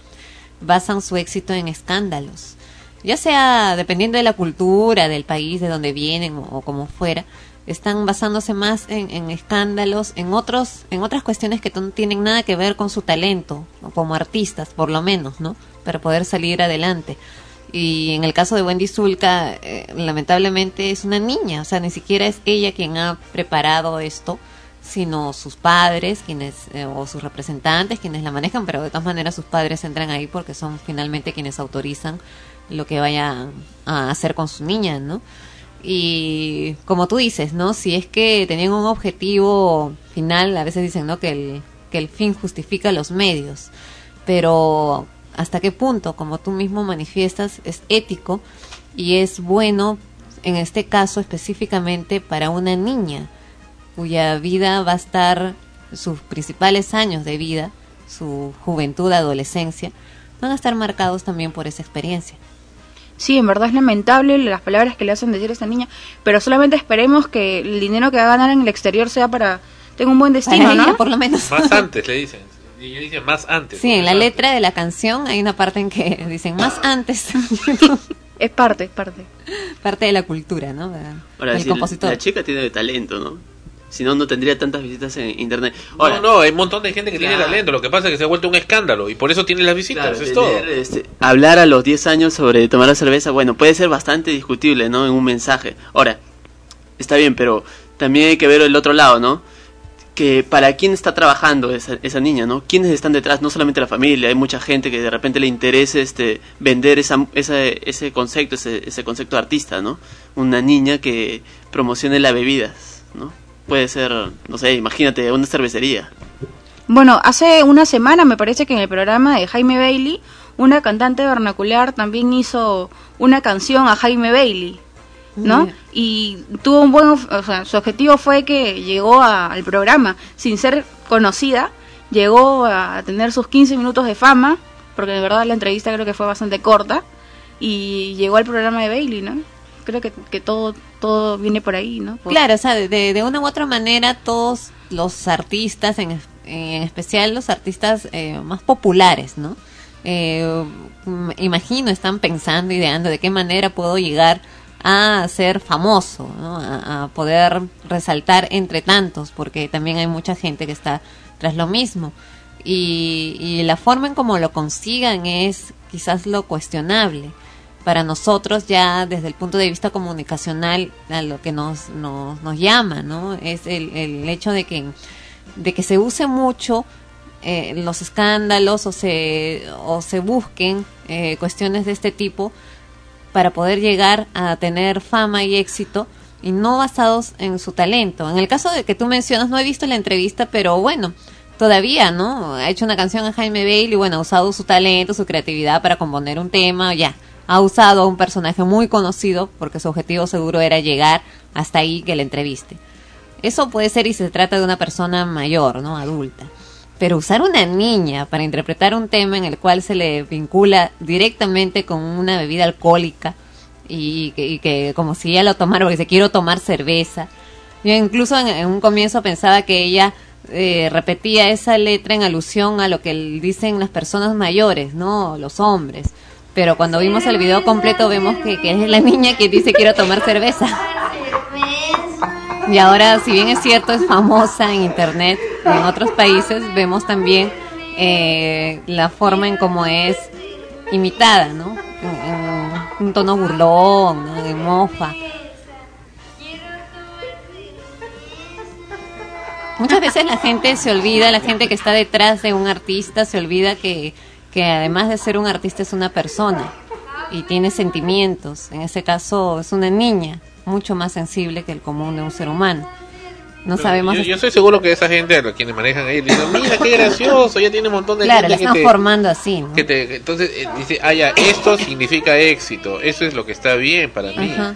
basan su éxito en escándalos. Ya sea dependiendo de la cultura, del país de donde vienen o, o como fuera, están basándose más en, escándalos, en otros, en otras cuestiones que no tienen nada que ver con su talento, como artistas, por lo menos, ¿no? Para poder salir adelante. Y en el caso de Wendy Zulka, eh, lamentablemente es una niña, o sea, ni siquiera es ella quien ha preparado esto, sino sus padres, quienes eh, o sus representantes, quienes la manejan, pero de todas maneras sus padres entran ahí porque son finalmente quienes autorizan lo que vaya a hacer con su niña, ¿no? Y como tú dices, ¿no? Si es que tenían un objetivo final, a veces dicen, ¿no? Que el, que el fin justifica los medios. Pero hasta qué punto, como tú mismo manifiestas, es ético y es bueno, en este caso específicamente para una niña cuya vida va a estar, sus principales años de vida, su juventud, adolescencia, van a estar marcados también por esa experiencia. Sí, en verdad es lamentable las palabras que le hacen decir a esta niña, pero solamente esperemos que el dinero que va a ganar en el exterior sea para tenga un buen destino, ella, ¿no? por lo menos. Más antes le dicen. Y ella dice más antes. Sí, en la letra de la canción hay una parte en que dicen más antes. es parte, es parte. Parte de la cultura, ¿no? De- Ahora, compositor. la chica tiene talento, ¿no? Si no, no tendría tantas visitas en internet. no, no, hay un montón de gente que tiene Claro. talento. Lo que pasa es que se ha vuelto un escándalo y por eso tiene las visitas. Claro, es todo. este, hablar a los 10 años sobre tomar la cerveza, bueno, puede ser bastante discutible, ¿no? En un mensaje. Ahora, está bien, pero también hay que ver el otro lado, ¿no? Que para quién está trabajando esa, esa niña, ¿no? ¿Quiénes están detrás? No solamente la familia, hay mucha gente que de repente le interesa este, vender esa, esa, ese concepto, ese, ese concepto de artista, ¿no? Una niña que promocione las bebidas, ¿no? Puede ser, no sé, imagínate, una cervecería. Bueno, hace una semana me parece que en el programa de Jaime Bailey, una cantante vernacular también hizo una canción a Jaime Bailey, ¿no? Y tuvo un buen, o sea, su objetivo fue que llegó a- al programa sin ser conocida, llegó a tener sus 15 minutos de fama, porque de verdad la entrevista creo que fue bastante corta, y llegó al programa de Bailey, ¿no? Creo que, que todo, todo viene por ahí, ¿no? Claro, o sea, de, de una u otra manera todos los artistas, en, en especial los artistas eh, más populares, ¿no? Eh, imagino están pensando, ideando de qué manera puedo llegar a ser famoso, a poder resaltar entre tantos, porque también hay mucha gente que está tras lo mismo. Y, y la forma en cómo lo consigan es quizás lo cuestionable para nosotros ya desde el punto de vista comunicacional a lo que nos, nos, nos llama, ¿no? Es el, el hecho de que, de que se use mucho eh, los escándalos o se, o se busquen eh, cuestiones de este tipo para poder llegar a tener fama y éxito y no basados en su talento. En el caso de que tú mencionas, no he visto la entrevista, pero bueno, todavía, ¿no? Ha hecho una canción a Jaime Bailey y bueno, ha usado su talento, su creatividad para componer un tema, ya. Ha usado a un personaje muy conocido porque su objetivo seguro era llegar hasta ahí que le entreviste. Eso puede ser y se trata de una persona mayor, ¿no? Adulta. Pero usar una niña para interpretar un tema en el cual se le vincula directamente con una bebida alcohólica y que, como si ella lo tomara porque se quiero tomar cerveza. Yo incluso en, en un comienzo pensaba que ella eh, repetía esa letra en alusión a lo que dicen las personas mayores, ¿no? Los hombres. Pero cuando vimos el video completo vemos que, es la niña que dice quiero tomar cerveza. Y ahora, si bien es cierto, es famosa en internet, en otros países vemos también eh, la forma en cómo es imitada, ¿no? Un tono burlón, ¿no? de mofa. Muchas veces la gente se olvida, la gente que está detrás de un artista se olvida que, que además de ser un artista es una persona y tiene sentimientos. En ese caso es una niña, mucho más sensible que el común de un ser humano. No sabemos. Yo, yo estoy seguro que esa gente, a los quienes manejan ahí, dicen, mira qué gracioso, ya tiene un montón de Claro, la gente están te, formando así, ¿no? que te- que entonces eh, dice, ah, ya, esto significa éxito, eso es lo que está bien para mí. Ajá.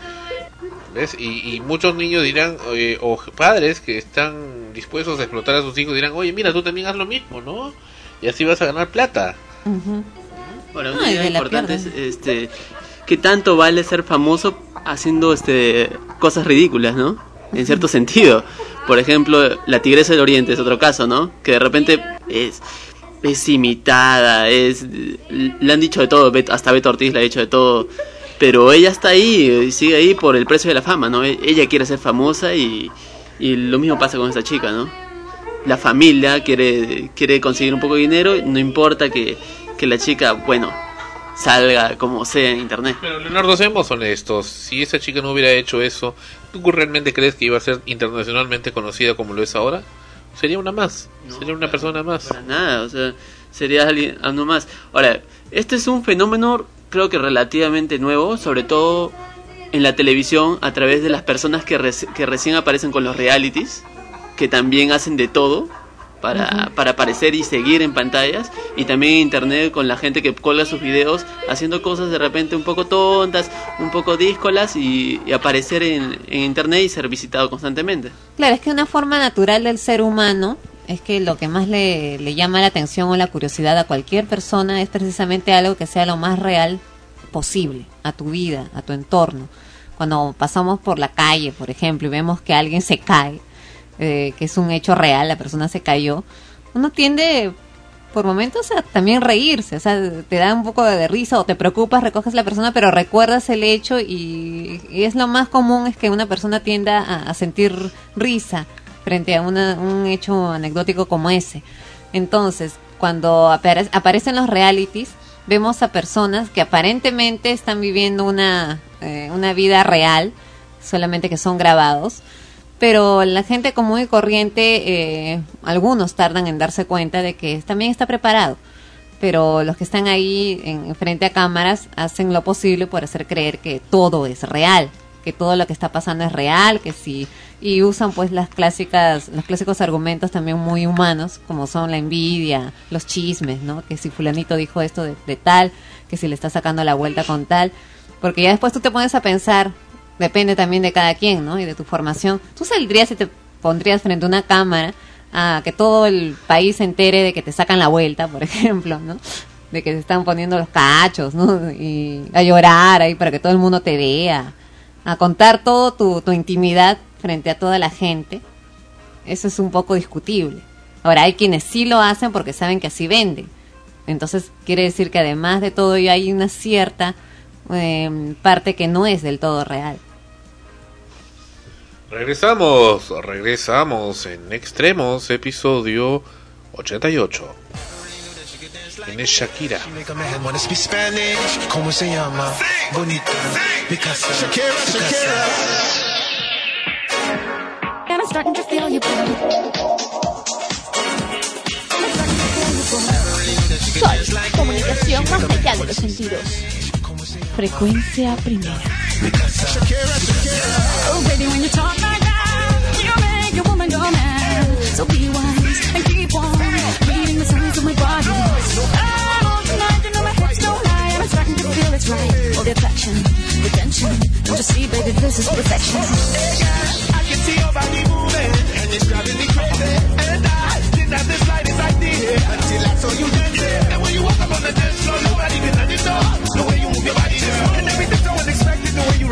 ¿Ves? Y, y muchos niños dirán, eh, o padres que están dispuestos a explotar a sus hijos dirán, oye, mira, tú también haz lo mismo, ¿no? Y así vas a ganar plata. Ujú. Bueno, No, una idea importante es este qué tanto vale ser famoso haciendo este cosas ridículas, ¿no? En cierto sentido. Por ejemplo, la Tigresa del Oriente es otro caso, ¿no? Que de repente es es imitada, es le han dicho de todo, hasta Beto Ortiz le ha dicho de todo, pero ella está ahí y sigue ahí por el precio de la fama, ¿no? E- Ella quiere ser famosa y, y lo mismo pasa con esta chica, ¿no? La familia quiere quiere conseguir un poco de dinero, no importa que, que la chica, bueno, salga como sea en internet. Pero Leonardo, seamos honestos, si esa chica no hubiera hecho eso, ¿tú realmente crees que iba a ser internacionalmente conocida como lo es ahora? Sería una más, sería una persona más. Para nada, o sea, sería alguien más. Ahora, este es un fenómeno creo que relativamente nuevo, sobre todo en la televisión a través de las personas que, reci- que recién aparecen con los realities, que también hacen de todo para, para aparecer y seguir en pantallas, y también en internet con la gente que colga sus videos haciendo cosas de repente un poco tontas, un poco díscolas y, y aparecer en, en internet y ser visitado constantemente. Claro, es que una forma natural del ser humano es que lo que más le, le llama la atención o la curiosidad a cualquier persona es precisamente algo que sea lo más real posible a tu vida, a tu entorno. Cuando pasamos por la calle, por ejemplo, y vemos que alguien se cae, eh, que es un hecho real, la persona se cayó, uno tiende por momentos a también reírse, o sea, te da un poco de risa o te preocupas, recoges la persona, pero recuerdas el hecho y, es lo más común es que una persona tienda a, a sentir risa frente a una- un hecho anecdótico como ese. Entonces, cuando apare- aparecen los realities, vemos a personas que aparentemente están viviendo una, eh, una vida real, solamente que son grabados, pero la gente común y corriente, eh, algunos tardan en darse cuenta de que también está preparado. Pero los que están ahí en, frente a cámaras hacen lo posible por hacer creer que todo es real, que todo lo que está pasando es real, que sí y usan pues las clásicas los clásicos argumentos también muy humanos como son la envidia, los chismes, ¿no? Que si fulanito dijo esto de, de tal, que si le está sacando la vuelta con tal, porque ya después tú te pones a pensar depende también de cada quien, ¿no? Y de tu formación. Tú saldrías y te pondrías frente a una cámara a que todo el país se entere de que te sacan la vuelta, por ejemplo, ¿no? De que se están poniendo los cachos, ¿no? Y a llorar ahí para que todo el mundo te vea, a contar todo tu, tu intimidad frente a toda la gente. Eso es un poco discutible. Ahora, hay quienes sí lo hacen porque saben que así venden. Entonces, quiere decir que además de todo, ya hay una cierta eh, parte que no es del todo real. Regresamos, regresamos en Extremos, episodio 88. ¿Quién es Shakira? ¿Cómo se llama? Bonita. Shakira, Shakira. And I'm starting to feel you, baby. Sol, comunicación más allá de los sentidos. Frecuencia primera. Oh, baby, when you talk like that, you make a woman go mad. So be wise and keep on reading the signs of my body. Oh, tonight, you know my hips don't lie, and I'm starting to feel it's right. All the attraction, the tension. Don't you see, baby, this is perfection. I can see your body moving, and it's driving me crazy. And I didn't have the slightest idea until I saw you you walk up on the dance floor, nobody can understand the way you move your body. And so unexpected, the way you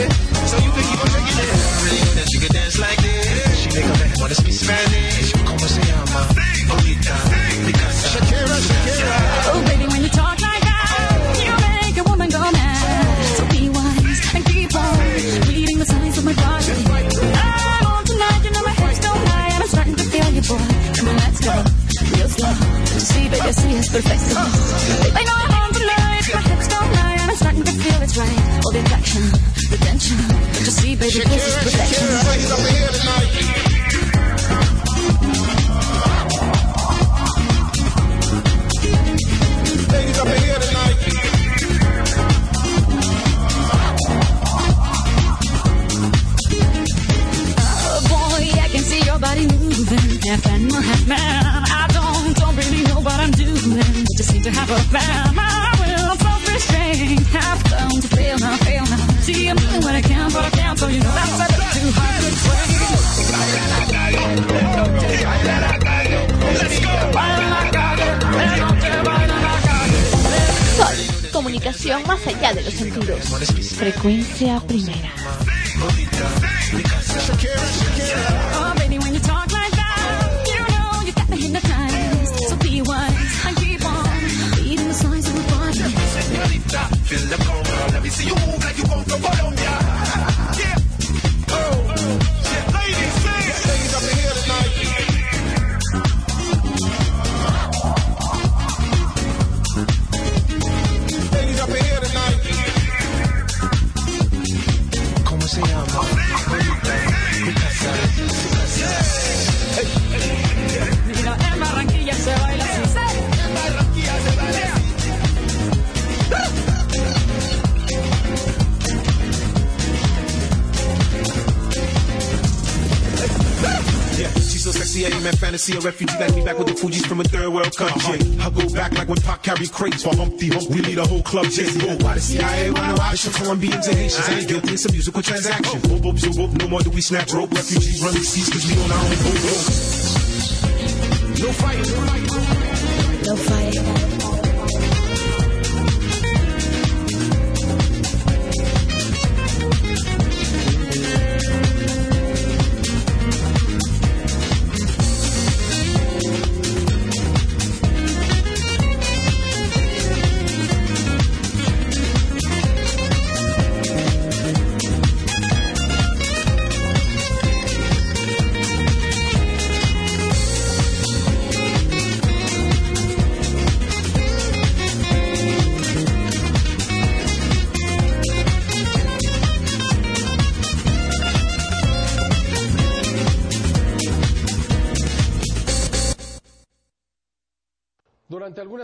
it. So you keep on it. Really know that she can dance like this. She make a man wanna speak Spanish. ¿Cómo se llama? Bonita. Picasa. Shakira, Shakira. Oh, baby, when you talk like that, you make a woman go mad. So be wise and keep on reading the signs of my body. Oh, tonight, you know my hips don't lie, and I'm starting to feel you, boy. Come on, let's go. Real slow. See, baby, I see it's perfect. I know I'm on tonight, my hips don't lie, and I'm starting to feel it's right. All the attraction, the tension. Don't see, baby, this is perfection. Ladies up here here tonight. Oh, boy, I can see your body moving, half animal, half man. I what I'm doing. I just seem to have a plan. My will self-restrained, have come to fail now, fail now. See, I'm doing what I can, but I can't, so you know that's a bit too hard to Sol, comunicación más allá de los sentidos. Frecuencia primera. Feel the coma. Let me see you move like you come from Colombia. She's so sexy, man fantasy. A refugee like me back with the Fuji's from a third world country. I go back like when Pac carried crates for Humpty Hump. We lead a whole club chase. Go, why the CIA wanna watch the Colombians and Haitians? I ain't guilty in some musical transaction. Boop, boop, zoop, boop. No more do we snap rope. Refugees run the seas cause we on our own boat. No fighting, no fighting. No fighting.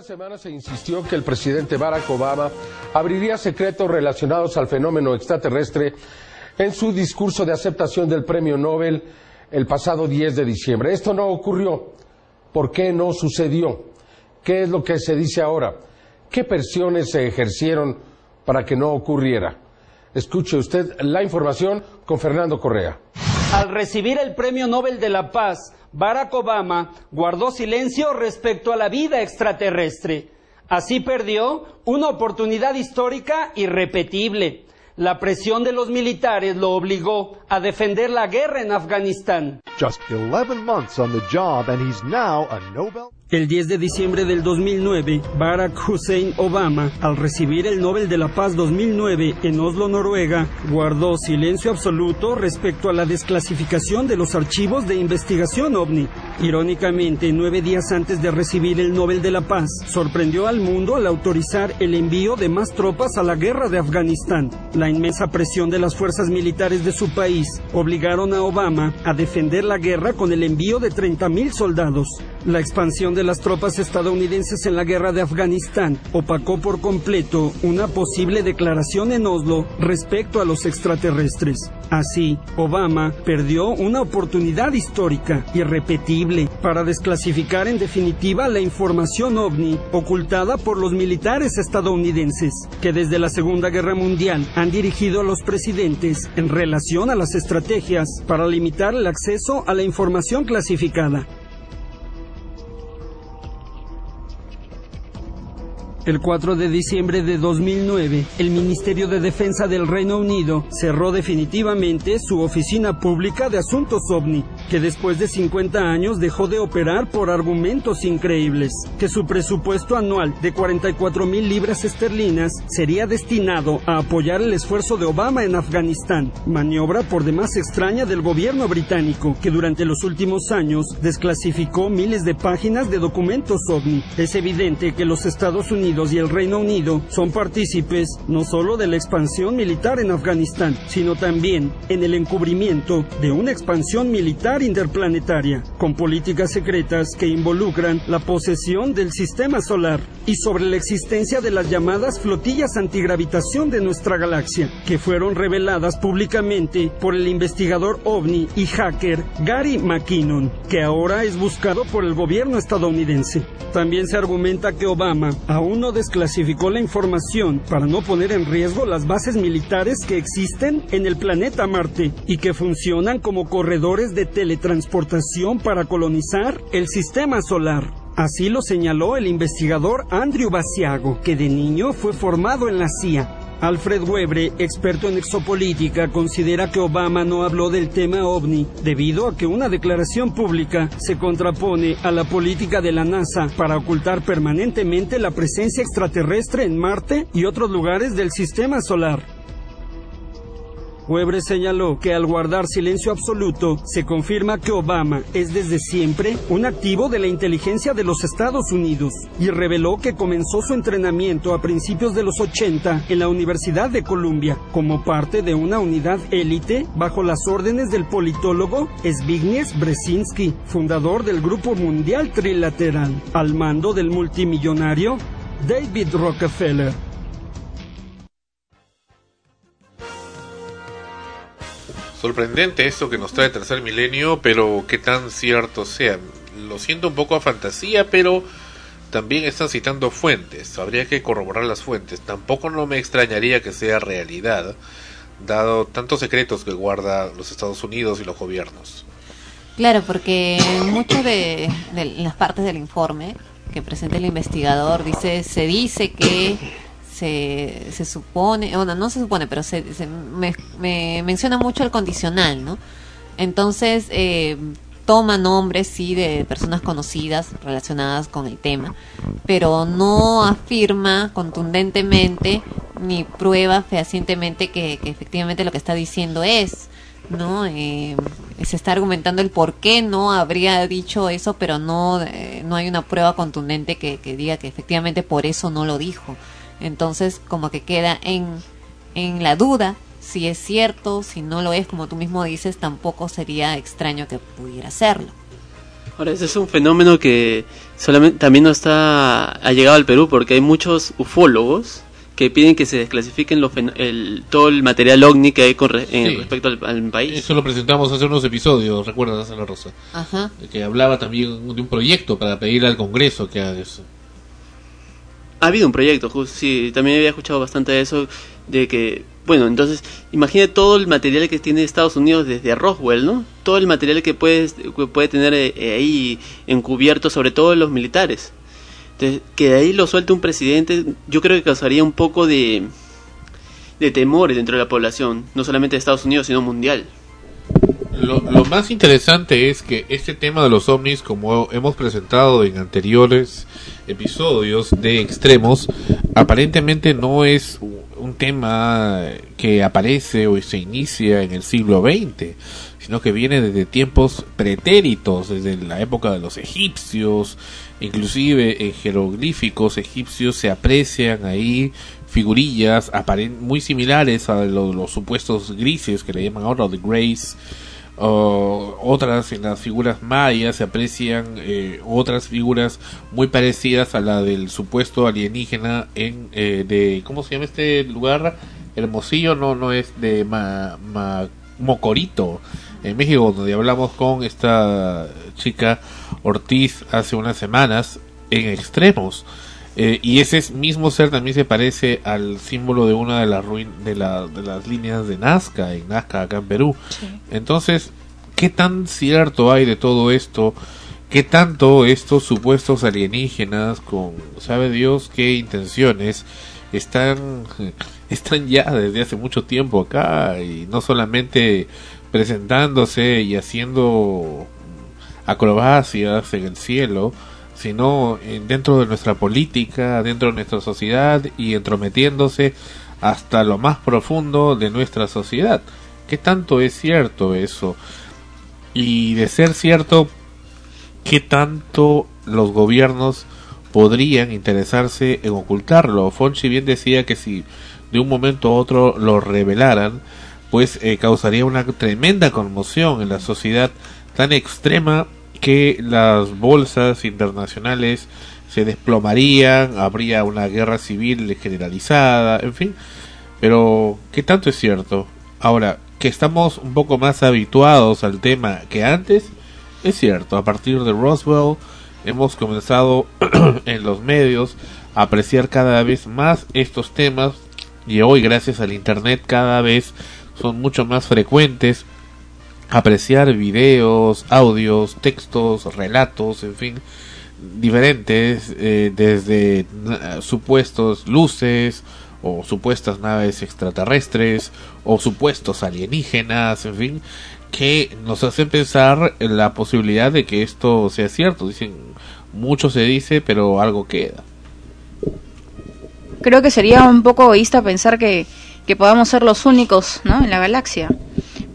Semanas se insistió que el presidente Barack Obama abriría secretos relacionados al fenómeno extraterrestre en su discurso de aceptación del premio Nobel el pasado 10 de diciembre. Esto no ocurrió. ¿Por qué no sucedió? ¿Qué es lo que se dice ahora? ¿Qué presiones se ejercieron para que no ocurriera? Escuche usted la información con Fernando Correa. Al recibir el Premio Nobel de la Paz, Barack Obama guardó silencio respecto a la vida extraterrestre. Así perdió una oportunidad histórica irrepetible. La presión de los militares lo obligó a defender la guerra en Afganistán. Just 11 months on the job and he's now a Nobel El 10 de diciembre del 2009, Barack Hussein Obama, al recibir el Nobel de la Paz 2009 en Oslo, Noruega, guardó silencio absoluto respecto a la desclasificación de los archivos de investigación ovni. Irónicamente, nueve días antes de recibir el Nobel de la Paz, sorprendió al mundo al autorizar el envío de más tropas a la guerra de Afganistán. La inmensa presión de las fuerzas militares de su país obligaron a Obama a defender la guerra con el envío de 30.000 soldados. La expansión de las tropas estadounidenses en la guerra de Afganistán opacó por completo una posible declaración en Oslo respecto a los extraterrestres. Así, Obama perdió una oportunidad histórica, irrepetible, para desclasificar en definitiva la información ovni ocultada por los militares estadounidenses, que desde la Segunda Guerra Mundial han dirigido a los presidentes en relación a las estrategias para limitar el acceso a la información clasificada. El 4 de diciembre de 2009, el Ministerio de Defensa del Reino Unido cerró definitivamente su oficina pública de asuntos ovni, que después de 50 años dejó de operar por argumentos increíbles, que su presupuesto anual de 44 mil libras esterlinas sería destinado a apoyar el esfuerzo de Obama en Afganistán, maniobra por demás extraña del gobierno británico, que durante los últimos años desclasificó miles de páginas de documentos ovni. Es evidente que los Estados Unidos y el Reino Unido son partícipes no solo de la expansión militar en Afganistán, sino también en el encubrimiento de una expansión militar interplanetaria, con políticas secretas que involucran la posesión del sistema solar y sobre la existencia de las llamadas flotillas antigravitación de nuestra galaxia, que fueron reveladas públicamente por el investigador ovni y hacker Gary McKinnon, que ahora es buscado por el gobierno estadounidense. También se argumenta que Obama aún no desclasificó la información para no poner en riesgo las bases militares que existen en el planeta Marte y que funcionan como corredores de teletransportación para colonizar el sistema solar. Así lo señaló el investigador Andrew Basiago, que de niño fue formado en la CIA. Alfred Webre, experto en exopolítica, considera que Obama no habló del tema ovni debido a que una declaración pública se contrapone a la política de la NASA para ocultar permanentemente la presencia extraterrestre en Marte y otros lugares del sistema solar. Webre señaló que al guardar silencio absoluto se confirma que Obama es desde siempre un activo de la inteligencia de los Estados Unidos y reveló que comenzó su entrenamiento a principios de los 80 en la Universidad de Columbia como parte de una unidad élite bajo las órdenes del politólogo Zbigniew Brzezinski, fundador del Grupo Mundial Trilateral, al mando del multimillonario David Rockefeller. Sorprendente esto que nos trae Tercer Milenio, pero qué tan cierto sea. Lo siento un poco a fantasía, pero también están citando fuentes. Habría que corroborar las fuentes. Tampoco no me extrañaría que sea realidad, dado tantos secretos que guarda los Estados Unidos y los gobiernos. Claro, porque muchas de, de las partes del informe que presenta el investigador dice se dice que se, se supone, bueno, no se supone, pero se, se me, me menciona mucho el condicional, ¿no? Entonces, eh, toma nombres, sí, de personas conocidas relacionadas con el tema, pero no afirma contundentemente ni prueba fehacientemente que, efectivamente lo que está diciendo es. ¿no? Eh, se está argumentando el por qué no habría dicho eso, pero no, eh, no hay una prueba contundente que diga que efectivamente por eso no lo dijo. Entonces, como que queda en, en la duda si es cierto, si no lo es, como tú mismo dices, tampoco sería extraño que pudiera serlo. Ahora, ese es un fenómeno que solamente también no está ha llegado al Perú porque hay muchos ufólogos que piden que se desclasifiquen los el, todo el material ovni que hay con re- en Sí. respecto al, al país. Eso lo presentamos hace unos episodios, ¿recuerdas, Ana Rosa? Ajá. Que hablaba también de un proyecto para pedirle al Congreso que haga eso. Ha habido un proyecto, justo, sí, también había escuchado bastante de eso, de que, bueno, entonces, imagina todo el material que tiene Estados Unidos desde Roswell, ¿no? Todo el material que puede, que puede tener eh, eh, ahí encubierto, sobre todo los militares. Entonces, que de ahí lo suelte un presidente, yo creo que causaría un poco de, de temor dentro de la población, no solamente de Estados Unidos, sino mundial. Lo, lo más interesante es que este tema de los ovnis, como hemos presentado en anteriores episodios de extremos, aparentemente no es un tema que aparece o se inicia en el siglo XX, sino que viene desde tiempos pretéritos, desde la época de los egipcios, inclusive en jeroglíficos egipcios se aprecian ahí figurillas muy similares a lo- los supuestos grises que le llaman ahora grays o otras en las figuras mayas se aprecian eh, otras figuras muy parecidas a la del supuesto alienígena en eh, de cómo se llama este lugar Hermosillo no no es de Ma- Ma- Mocorito en México donde hablamos con esta chica Ortiz hace unas semanas en extremos eh, y ese es- mismo ser también se parece al símbolo de una de las ruin de, la- de las líneas de Nazca en Nazca acá en Perú. Entonces, ¿qué tan cierto hay de todo esto? ¿Qué tanto estos supuestos alienígenas con sabe Dios qué intenciones están están ya desde hace mucho tiempo acá y no solamente presentándose y haciendo acrobacias en el cielo, sino en- dentro de nuestra política, dentro de nuestra sociedad y entrometiéndose hasta lo más profundo de nuestra sociedad. ¿Qué tanto es cierto eso? Y de ser cierto, ¿qué tanto los gobiernos podrían interesarse en ocultarlo? Fonchi bien decía que si de un momento a otro lo revelaran, pues eh, causaría una tremenda conmoción en la sociedad tan extrema que las bolsas internacionales se desplomarían, habría una guerra civil generalizada, en fin. Pero, ¿qué tanto es cierto? Ahora, que estamos un poco más habituados al tema que antes, es cierto. A partir de Roswell hemos comenzado en los medios a apreciar cada vez más estos temas y hoy gracias al Internet cada vez son mucho más frecuentes apreciar videos, audios, textos, relatos, en fin, diferentes, eh, desde supuestos luces o supuestas naves extraterrestres o supuestos alienígenas, en fin, que nos hacen pensar en la posibilidad de que esto sea cierto. Dicen, mucho se dice, pero algo queda. Creo que sería un poco egoísta pensar que, que podamos ser los únicos ¿no? en la galaxia.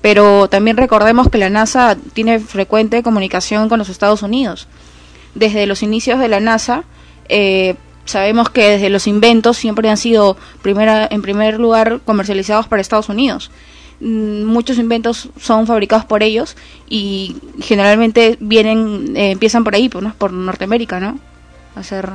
Pero también recordemos que la NASA tiene frecuente comunicación con los Estados Unidos. Desde los inicios de la NASA, eh, sabemos que desde los inventos siempre han sido primera, en primer lugar comercializados para Estados Unidos. Mm, Muchos inventos son fabricados por ellos y generalmente vienen, eh, empiezan por ahí, por, ¿no? por Norteamérica, ¿no? A ser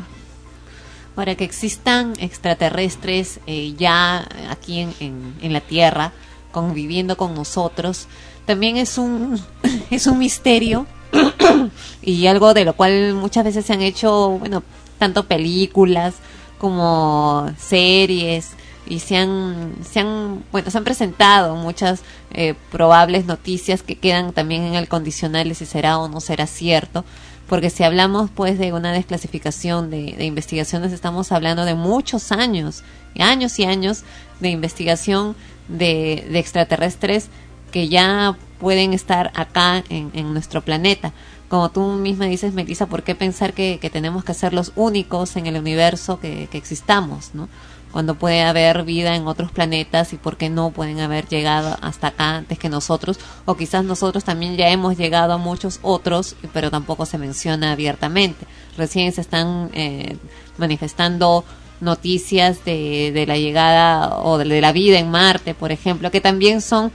Para que existan extraterrestres eh, ya aquí en- en la Tierra, conviviendo con nosotros, también es un, es un misterio y algo de lo cual muchas veces se han hecho, bueno, tanto películas como series y se han, se han, bueno, se han presentado muchas eh, probables noticias que quedan también en el condicional de si será o no será cierto porque si hablamos pues de una desclasificación de, de investigaciones estamos hablando de muchos años años y años de investigación de, extraterrestres que ya pueden estar acá en, nuestro planeta. Como tú misma dices Melissa ¿por qué pensar que, que tenemos que ser los únicos en el universo que, que existamos no cuando puede haber vida en otros planetas y por qué no pueden haber llegado hasta acá antes que nosotros. O quizás nosotros también ya hemos llegado a muchos otros pero tampoco se menciona abiertamente. Recién se están eh, manifestando noticias de, de la llegada o de, la vida en Marte por ejemplo que también son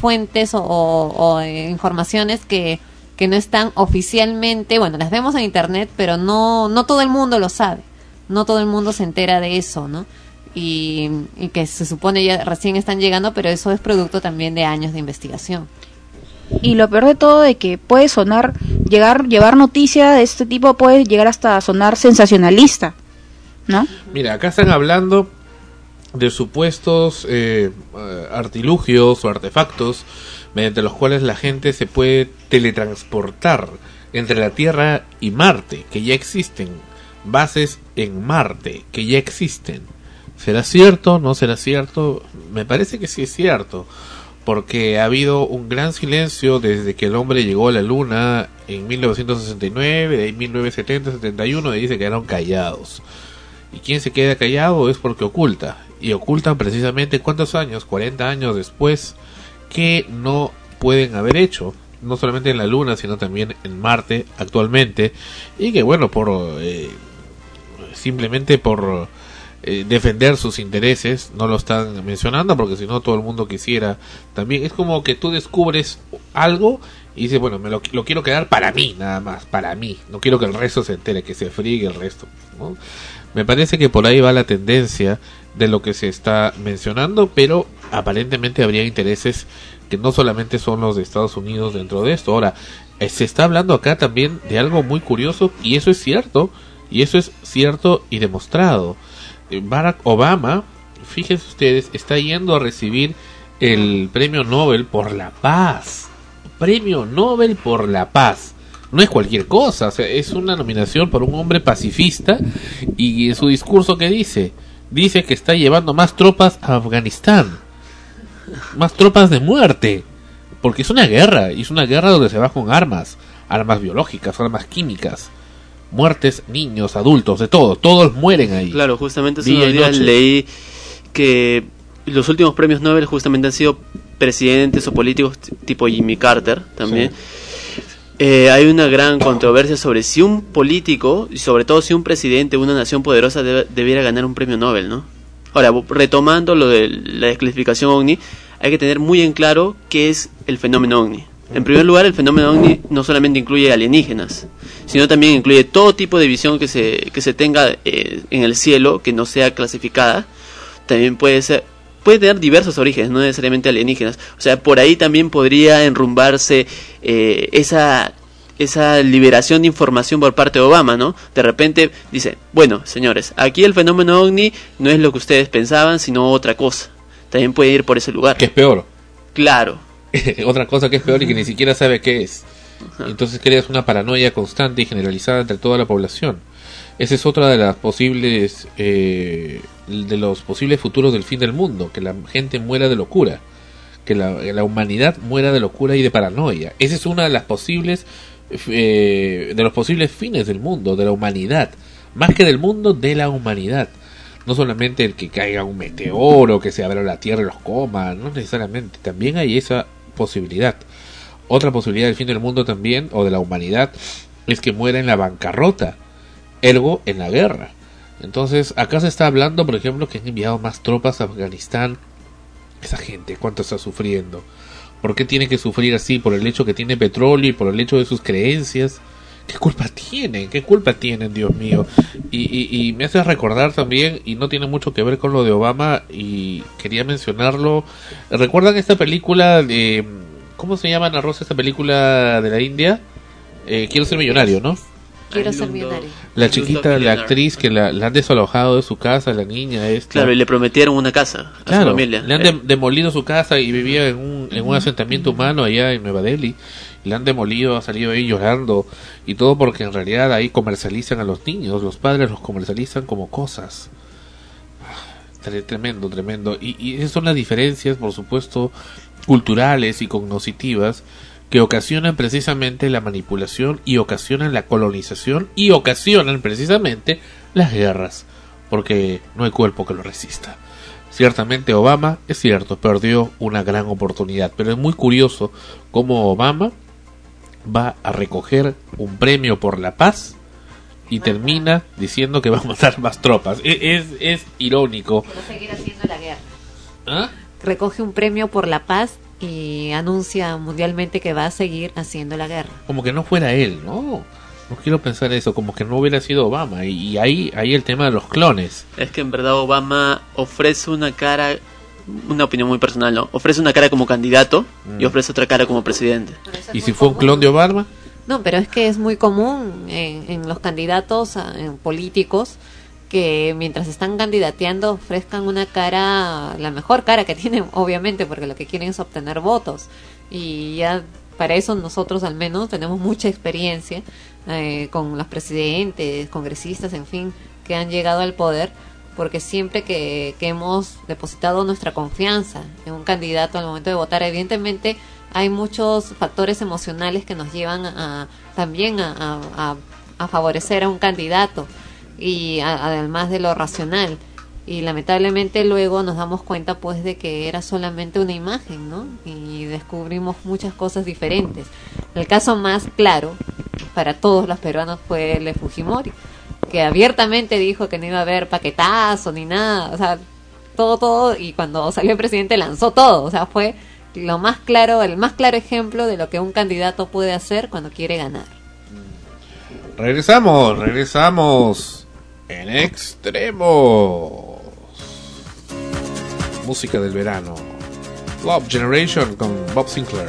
fuentes o, informaciones que que no están oficialmente, bueno, las vemos en internet, pero no, no todo el mundo lo sabe, no todo el mundo se entera de eso, ¿no? Y, y que se supone ya recién están llegando, pero eso es producto también de años de investigación. Y lo peor de todo de que puede sonar, llegar, llevar noticia de este tipo puede llegar hasta sonar sensacionalista, Mira, acá están hablando de supuestos eh, artilugios o artefactos mediante los cuales la gente se puede teletransportar entre la Tierra y Marte, que ya existen. Bases en Marte, que ya existen. ¿Será cierto? ¿No será cierto? Me parece que sí es cierto. Porque ha habido un gran silencio desde que el hombre llegó a la Luna en 1969, de ahí 1970, 71, y que quedaron callados. Y quien se queda callado es porque oculta. Y ocultan precisamente cuántos años, 40 años después, que no pueden haber hecho. No solamente en la Luna, sino también en Marte actualmente. Y que bueno, por eh, simplemente por eh, defender sus intereses, no lo están mencionando porque si no todo el mundo quisiera también. Es como que tú descubres algo y dices, bueno, me lo, lo quiero quedar para mí, nada más, para mí. No quiero que el resto se entere, que se friegue el resto. ¿no? Me parece que por ahí va la tendencia de lo que se está mencionando, pero aparentemente habría intereses que no solamente son los de Estados Unidos dentro de esto. Ahora, eh, se está hablando acá también de algo muy curioso y eso es cierto, y eso es cierto y demostrado. Eh, Barack Obama, fíjense ustedes, está yendo a recibir el premio Nobel por la paz. Premio Nobel por la paz. No es cualquier cosa, o sea, es una nominación por un hombre pacifista y en su discurso que dice, dice que está llevando más tropas a Afganistán, más tropas de muerte, porque es una guerra, y es una guerra donde se va con armas, armas biológicas, armas químicas, muertes, niños, adultos, de todo, todos mueren ahí. Claro, justamente y días leí que los últimos premios Nobel justamente han sido presidentes o políticos tipo Jimmy Carter también. Eh, hay una gran controversia sobre si un político y sobre todo si un presidente de una nación poderosa debe- debiera ganar un premio Nobel, ¿no? Ahora, retomando lo de la desclasificación OVNI, hay que tener muy en claro qué es el fenómeno OVNI. En primer lugar, el fenómeno OVNI no solamente incluye alienígenas, sino también incluye todo tipo de visión que se, que se tenga eh, en el cielo que no sea clasificada. También puede ser puede tener diversos orígenes, no necesariamente alienígenas. O sea, por ahí también podría enrumbarse eh, esa esa liberación de información por parte de Obama, ¿no? De repente dice, bueno, señores, aquí el fenómeno ovni no es lo que ustedes pensaban, sino otra cosa. También puede ir por ese lugar. Que es peor. Claro. Otra cosa que es peor y que ni siquiera sabe qué es. Entonces creas una paranoia constante y generalizada entre toda la población. Esa es otra de las posibles, eh, de los posibles futuros del fin del mundo, que la gente muera de locura, que la, humanidad muera de locura y de paranoia. Esa es una de las posibles, eh, de los posibles fines del mundo, de la humanidad, más que del mundo, de la humanidad. No solamente el que caiga un meteoro, que se abra la tierra y los coma, no necesariamente. También hay esa posibilidad. Otra posibilidad del fin del mundo también, o de la humanidad, es que muera en la bancarrota, ergo en la guerra. Entonces, acá se está hablando, por ejemplo, que han enviado más tropas a Afganistán. Esa gente, ¿cuánto está sufriendo? ¿Por qué tiene que sufrir así? ¿Por el hecho que tiene petróleo y por el hecho de sus creencias? ¿Qué culpa tienen? ¿Qué culpa tienen, Dios mío? Y, y, y me hace recordar también, y no tiene mucho que ver con lo de Obama, y quería mencionarlo. ¿Recuerdan esta película de... ¿Cómo se llama, Ana Rosa, esta película de la India? Eh, Quiero ser millonario, ¿no? Quiero ser millonario. La chiquita, la actriz que la, la han desalojado de su casa, la niña esta. Claro, y le prometieron una casa a su Claro, familia. le han de- demolido su casa y vivía en un, en un asentamiento humano allá en Nueva Delhi. Le han demolido, ha salido ahí llorando y todo porque en realidad ahí comercializan a los niños, los padres los comercializan como cosas. Ah, tre- Tremendo, tremendo. Y, y esas son las diferencias, por supuesto, culturales y cognoscitivas que ocasionan precisamente la manipulación y ocasionan la colonización y ocasionan precisamente las guerras, porque no hay cuerpo que lo resista. Ciertamente Obama, es cierto, perdió una gran oportunidad, pero es muy curioso cómo Obama va a recoger un premio por la paz y termina diciendo que va a matar más tropas. E- Es, es, irónico. Va a seguir haciendo la guerra. ¿Ah? Recoge un premio por la paz y anuncia mundialmente que va a seguir haciendo la guerra. Como que no fuera él, ¿no? No quiero pensar eso, como que no hubiera sido Obama. Y, y ahí, ahí el tema de los clones. Es que en verdad Obama ofrece una cara, una opinión muy personal, ¿no? Ofrece una cara como candidato y Mm. ofrece otra cara como presidente. ¿Y si fue un clon de Obama? No, pero es que es muy común en, en los candidatos en políticos que mientras están candidateando ofrezcan una cara, la mejor cara que tienen, obviamente, porque lo que quieren es obtener votos. Y ya para eso nosotros al menos tenemos mucha experiencia eh, con los presidentes, congresistas, en fin, que han llegado al poder, porque siempre que, que hemos depositado nuestra confianza en un candidato al momento de votar, evidentemente hay muchos factores emocionales que nos llevan a, también a, a- a- favorecer a un candidato y a- además de lo racional y lamentablemente luego nos damos cuenta pues de que era solamente una imagen, ¿no? Y descubrimos muchas cosas diferentes. El caso más claro para todos los peruanos fue el de Fujimori, que abiertamente dijo que no iba a haber paquetazo ni nada, o sea, todo, todo, y cuando salió el presidente lanzó todo, o sea, fue lo más claro, el más claro ejemplo de lo que un candidato puede hacer cuando quiere ganar. Regresamos, regresamos en extremos. Música del verano. Love Generation con Bob Sinclair.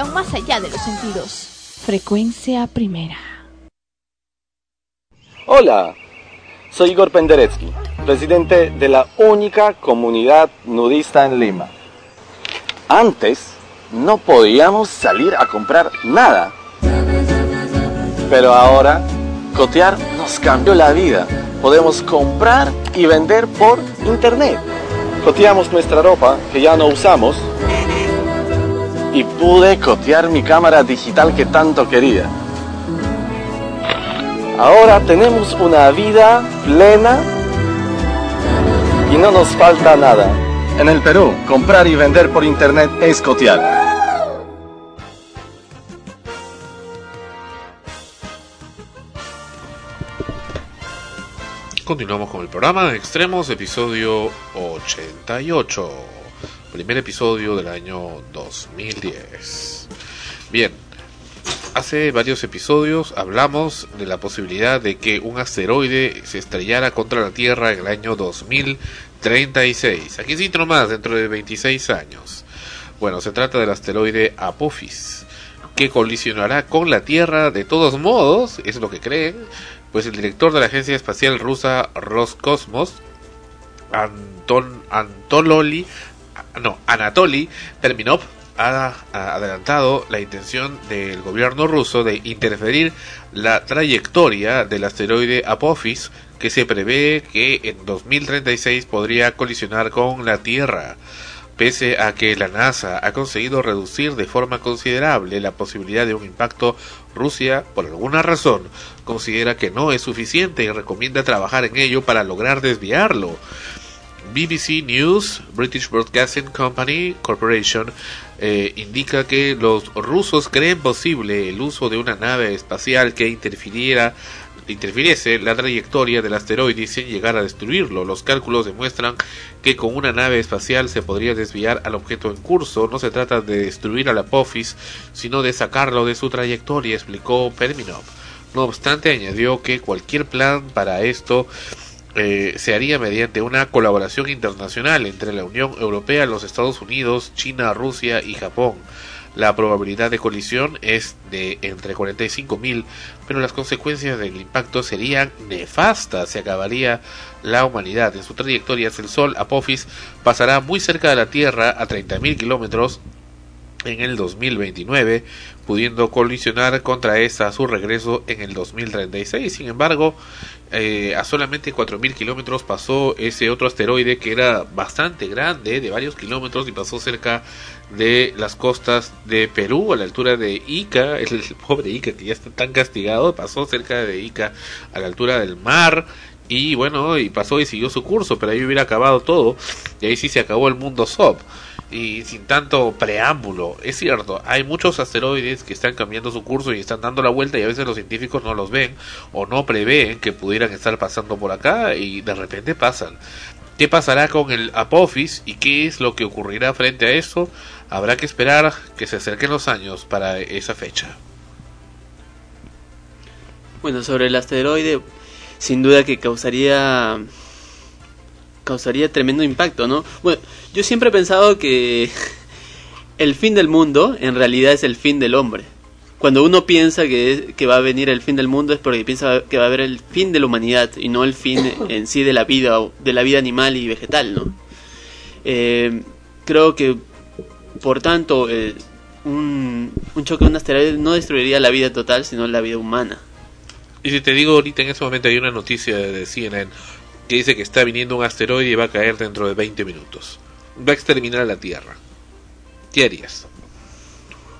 Más allá de los sentidos. Frecuencia primera. Hola, soy Igor Penderecki, presidente de la única comunidad nudista en Lima. Antes no podíamos salir a comprar nada. Pero ahora, cotear nos cambió la vida. Podemos comprar y vender por internet. Coteamos nuestra ropa que ya no usamos y pude cotear mi cámara digital que tanto quería. Ahora tenemos una vida plena y no nos falta nada. En el Perú, comprar y vender por internet es cotear. Continuamos con el programa Extremos, episodio 88. Primer episodio del año 2010. Bien, hace varios episodios hablamos de la posibilidad de que un asteroide se estrellara contra la Tierra en el año 2036. Aquí sí más dentro de 26 años. Bueno, se trata del asteroide Apophis, que colisionará con la Tierra de todos modos, es lo que creen, pues el director de la agencia espacial rusa Roscosmos, Anton, Antololi, no, Anatoly Terminov, ha, adelantado la intención del gobierno ruso de interferir la trayectoria del asteroide Apophis, que se prevé que en 2036 podría colisionar con la Tierra. Pese a que la NASA ha conseguido reducir de forma considerable la posibilidad de un impacto, Rusia, por alguna razón, considera que no es suficiente y recomienda trabajar en ello para lograr desviarlo. BBC News, British Broadcasting Company Corporation, eh, indica que los rusos creen posible el uso de una nave espacial que interfiriera interfiriese la trayectoria del asteroide sin llegar a destruirlo. Los cálculos demuestran que con una nave espacial se podría desviar al objeto en curso. No se trata de destruir al Apophis, sino de sacarlo de su trayectoria, explicó Perminov. No obstante, añadió que cualquier plan para esto eh, se haría mediante una colaboración internacional entre la Unión Europea, los Estados Unidos, China, Rusia y Japón. La probabilidad de colisión es de entre 45.000, pero las consecuencias del impacto serían nefastas. Se acabaría la humanidad. En su trayectoria hacia el Sol, Apophis pasará muy cerca de la Tierra a 30.000 kilómetros en el 2029, pudiendo colisionar contra esta a su regreso en el 2036. Sin embargo, eh, a solamente 4.000 kilómetros pasó ese otro asteroide que era bastante grande, de varios kilómetros, y pasó cerca de las costas de Perú, a la altura de Ica, el, el pobre Ica que ya está tan castigado, pasó cerca de Ica, a la altura del mar, y bueno, y pasó y siguió su curso, pero ahí hubiera acabado todo, y ahí sí se acabó el mundo SOP y sin tanto preámbulo. Es cierto, hay muchos asteroides que están cambiando su curso y están dando la vuelta y a veces los científicos no los ven o no prevén que pudieran estar pasando por acá y de repente pasan. ¿Qué pasará con el Apophis y qué es lo que ocurrirá frente a eso? Habrá que esperar que se acerquen los años para esa fecha. Bueno, sobre el asteroide, sin duda que causaría causaría tremendo impacto, ¿no? Bueno, yo siempre he pensado que el fin del mundo en realidad es el fin del hombre. Cuando uno piensa que, que va a venir el fin del mundo es porque piensa que va a haber el fin de la humanidad y no el fin en sí de la vida, de la vida animal y vegetal, ¿no? Eh, creo que, por tanto, eh, un, un choque de un asteroide no destruiría la vida total, sino la vida humana. Y si te digo ahorita en ese momento hay una noticia de CNN que dice que está viniendo un asteroide y va a caer dentro de 20 minutos. Va a exterminar a la Tierra. ¿Qué harías?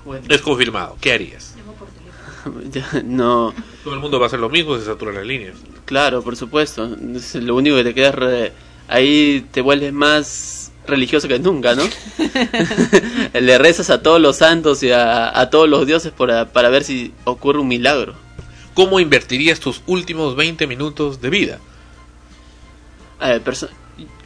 Bueno. Es confirmado. ¿Qué harías? No, Todo el mundo va a hacer lo mismo, se saturan las líneas. claro, por supuesto. Es lo único que te queda es re- ahí te vuelves más religioso que nunca, ¿no? Le rezas a todos los santos y a, a todos los dioses para, para ver si ocurre un milagro. ¿Cómo invertirías tus últimos 20 minutos de vida? A ver, perso-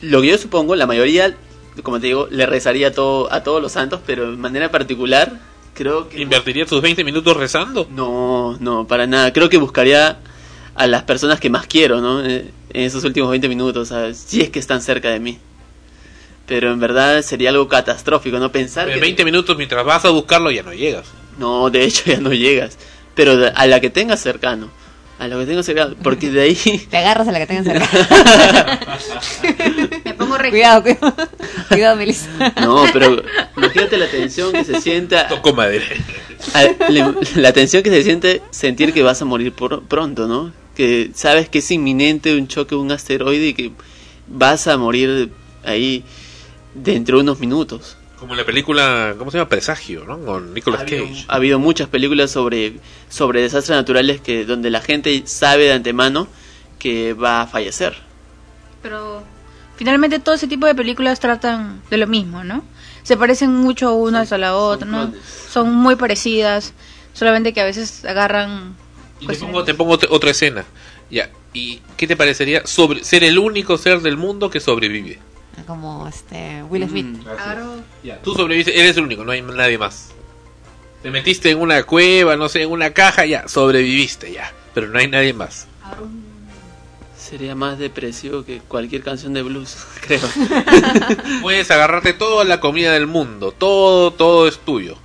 lo que yo supongo, la mayoría, como te digo, le rezaría a, todo, a todos los santos, pero de manera particular, creo que... ¿Invertirías tus 20 minutos rezando? No, no, para nada. Creo que buscaría a las personas que más quiero, ¿no? Eh, En esos últimos 20 minutos, ¿sabes? Si es que están cerca de mí. Pero en verdad sería algo catastrófico, ¿no? Pensar En que... 20 minutos mientras vas a buscarlo ya no llegas. No, de hecho ya no llegas. Pero a la que tengas cercano. A la que tengas cercano. Porque de ahí... Te agarras a la que tengan cerca. Me pongo recto. Cuidado, cuidado. Cuidado, Melissa. No, pero imagínate la tensión que se sienta. Toco madera. a- le- la tensión que se siente sentir que vas a morir por- pronto, ¿no? Que sabes que es inminente un choque, un asteroide y que vas a morir ahí dentro de unos minutos. Como en la película, ¿cómo se llama? Presagio, ¿no? Con Nicolas Cage. Ha habido muchas películas sobre, sobre desastres naturales que donde la gente sabe de antemano que va a fallecer. Pero finalmente todo ese tipo de películas tratan de lo mismo, ¿no? Se parecen mucho unas a la otra, ¿no? Son muy parecidas, solamente que a veces agarran... Y te pongo, te pongo ot- otra escena. Ya. ¿Y qué te parecería sobre ser el único ser del mundo que sobrevive? Como este Will Smith. Ya. Tú sobrevives, eres el único, no hay nadie más. Te metiste en una cueva, no sé, en una caja, ya, sobreviviste ya. Pero no hay nadie más. Sería más depresivo que cualquier canción de blues, creo. Puedes agarrarte toda la comida del mundo, todo, todo es tuyo.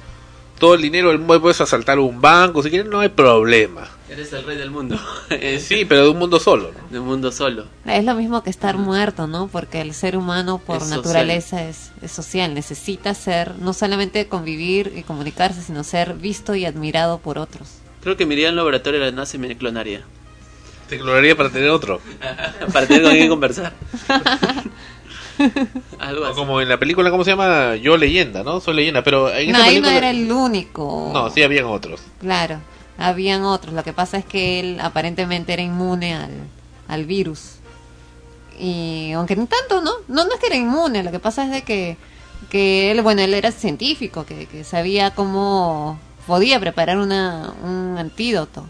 Todo el dinero del mundo, puedes asaltar un banco, si quieres, no hay problema. Eres el rey del mundo. Sí, pero de un mundo solo. ¿no? De un mundo solo. Es lo mismo que estar muerto, ¿no? Porque el ser humano por Es social. naturaleza es, es social, necesita ser, no solamente convivir y comunicarse, sino ser visto y admirado por otros. Creo que me iría al laboratorio de la NASA y me clonaría. Te clonaría para tener otro. Para tener con quién conversar. Algo O así. como en la película, ¿cómo se llama? Yo leyenda, ¿no? Soy leyenda, pero en No, esa ahí no película... era el único. No, sí habían otros. Claro, habían otros. Lo que pasa es que él aparentemente era inmune al, al virus. Y aunque ni tanto, ¿no? ¿no? No es que era inmune, lo que pasa es de que, que él, bueno, él era científico, que, que sabía cómo podía preparar una, un antídoto.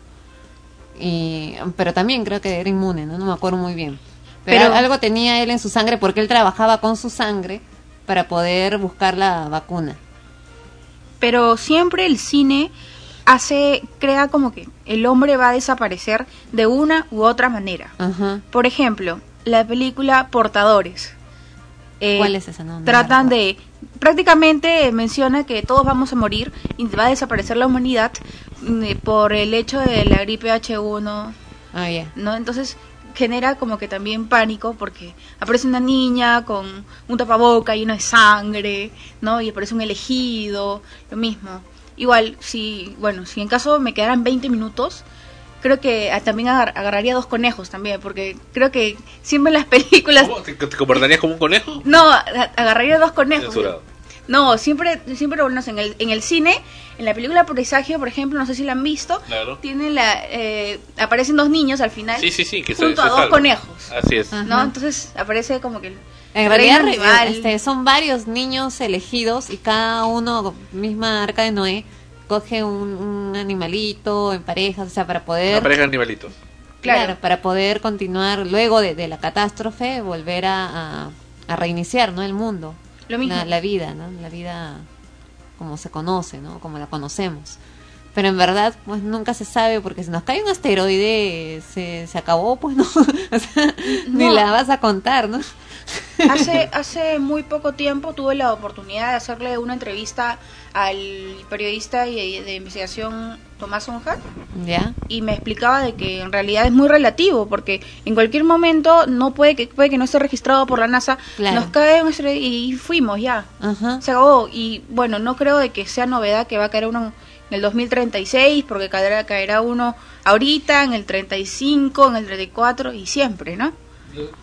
Y, pero también creo que era inmune, ¿no? No me acuerdo muy bien. Pero, Pero- algo tenía él en su sangre porque él trabajaba con su sangre para poder buscar la vacuna. Pero siempre el cine hace, crea como que el hombre va a desaparecer de una u otra manera. Por ejemplo, la película Portadores. Eh, ¿Cuál es esa? No, no tratan de prácticamente menciona que todos vamos a morir y va a desaparecer la humanidad mm, eh, por el hecho de la gripe H1 Ah, ya. no entonces genera como que también pánico porque aparece una niña con un tapaboca lleno de sangre no y aparece un elegido lo mismo igual si bueno si en caso me quedaran 20 minutos creo que también agar- agarraría dos conejos también porque creo que siempre en las películas ¿Cómo? ¿Te, te comportarías como un conejo? no, agarraría dos conejos. No, siempre, siempre bueno, en el, en el cine, en la película Presagio, por ejemplo, no sé si la han visto, Claro. tiene la, eh, aparecen dos niños al final, Sí, sí, sí, que se, junto se a dos conejos, Así es. Ajá. ¿no? Entonces aparece como que En realidad animal. este, son varios niños elegidos y cada uno, misma arca de Noé, coge un, un animalito en parejas, o sea, para Una poder... pareja de animalitos. Claro, para poder continuar luego de, de la catástrofe, volver a, a- a reiniciar, ¿no? El mundo. Lo mismo. La, la vida, ¿no? La vida como se conoce, ¿no? Como la conocemos. Pero en verdad, pues nunca se sabe, porque si nos cae un asteroide, se, se acabó, pues no. O sea, ni No. la vas a contar, ¿no? Hace, hace muy poco tiempo tuve la oportunidad de hacerle una entrevista al periodista y- de investigación Tomás Onja ¿Ya? y me explicaba de que en realidad es muy relativo porque en cualquier momento no puede que puede que no esté registrado por la NASA Claro. nos cae un y fuimos ya Ajá. se acabó y bueno no creo de que sea novedad que va a caer uno en el 2036 porque caerá caerá uno ahorita en el 35 en el 34 y siempre no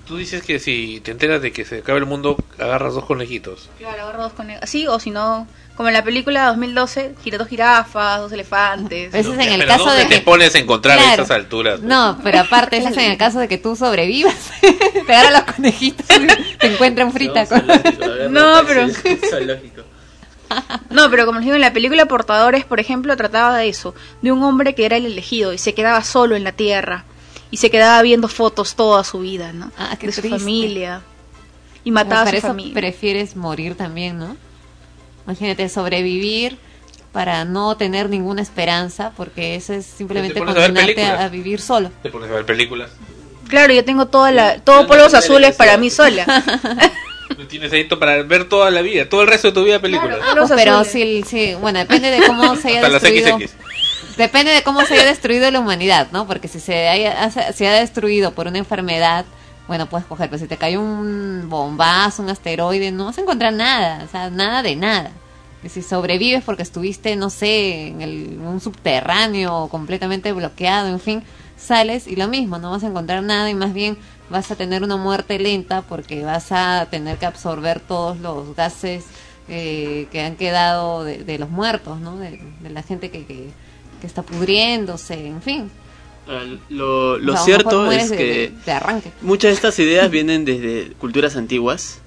Tú dices que si te enteras de que se acaba el mundo, agarras dos conejitos. claro agarro dos conejos así o si no como en la película 2012 gira dos jirafas dos elefantes Ese es en el Pero caso ¿dónde de te que- pones a encontrar a esas alturas? No, pero aparte, eso es en el caso de que tú sobrevivas. te agarran los conejitos y te encuentran frita. con- No, pero-. No, pero como les digo, en la película Portadores, por ejemplo, trataba de eso, de un hombre que era el elegido y se quedaba solo en la tierra y se quedaba viendo fotos toda su vida, ¿no? Ah, qué de su triste. familia y mataba a su eso familia. prefieres morir también, ¿no? Imagínate sobrevivir para no tener ninguna esperanza, porque eso es simplemente condenarte a, a vivir solo. Te pones a ver películas. Claro, yo tengo toda la, todo polvos azules para mí sola. Tienes ahí to- para ver toda la vida, todo el resto de tu vida películas. Polvos Pero si, si- bueno, depende de cómo se haya Hasta las destruido. XX. Depende de cómo se haya destruido la humanidad, ¿no? Porque si se haya, se ha destruido por una enfermedad, bueno, puedes coger, pero si te cae un bombazo, un asteroide, no vas a encontrar nada, o sea, nada de nada. Y si sobrevives porque estuviste, no sé, en el- un subterráneo completamente bloqueado, en fin, sales y lo mismo, no vas a encontrar nada y más bien vas a tener una muerte lenta porque vas a tener que absorber todos los gases eh, que han quedado de, de los muertos, ¿no? De, de la gente que, que, que está pudriéndose, en fin. Ah, Lo, O sea, cierto es que de- de arranque. muchas de estas ideas vienen desde culturas antiguas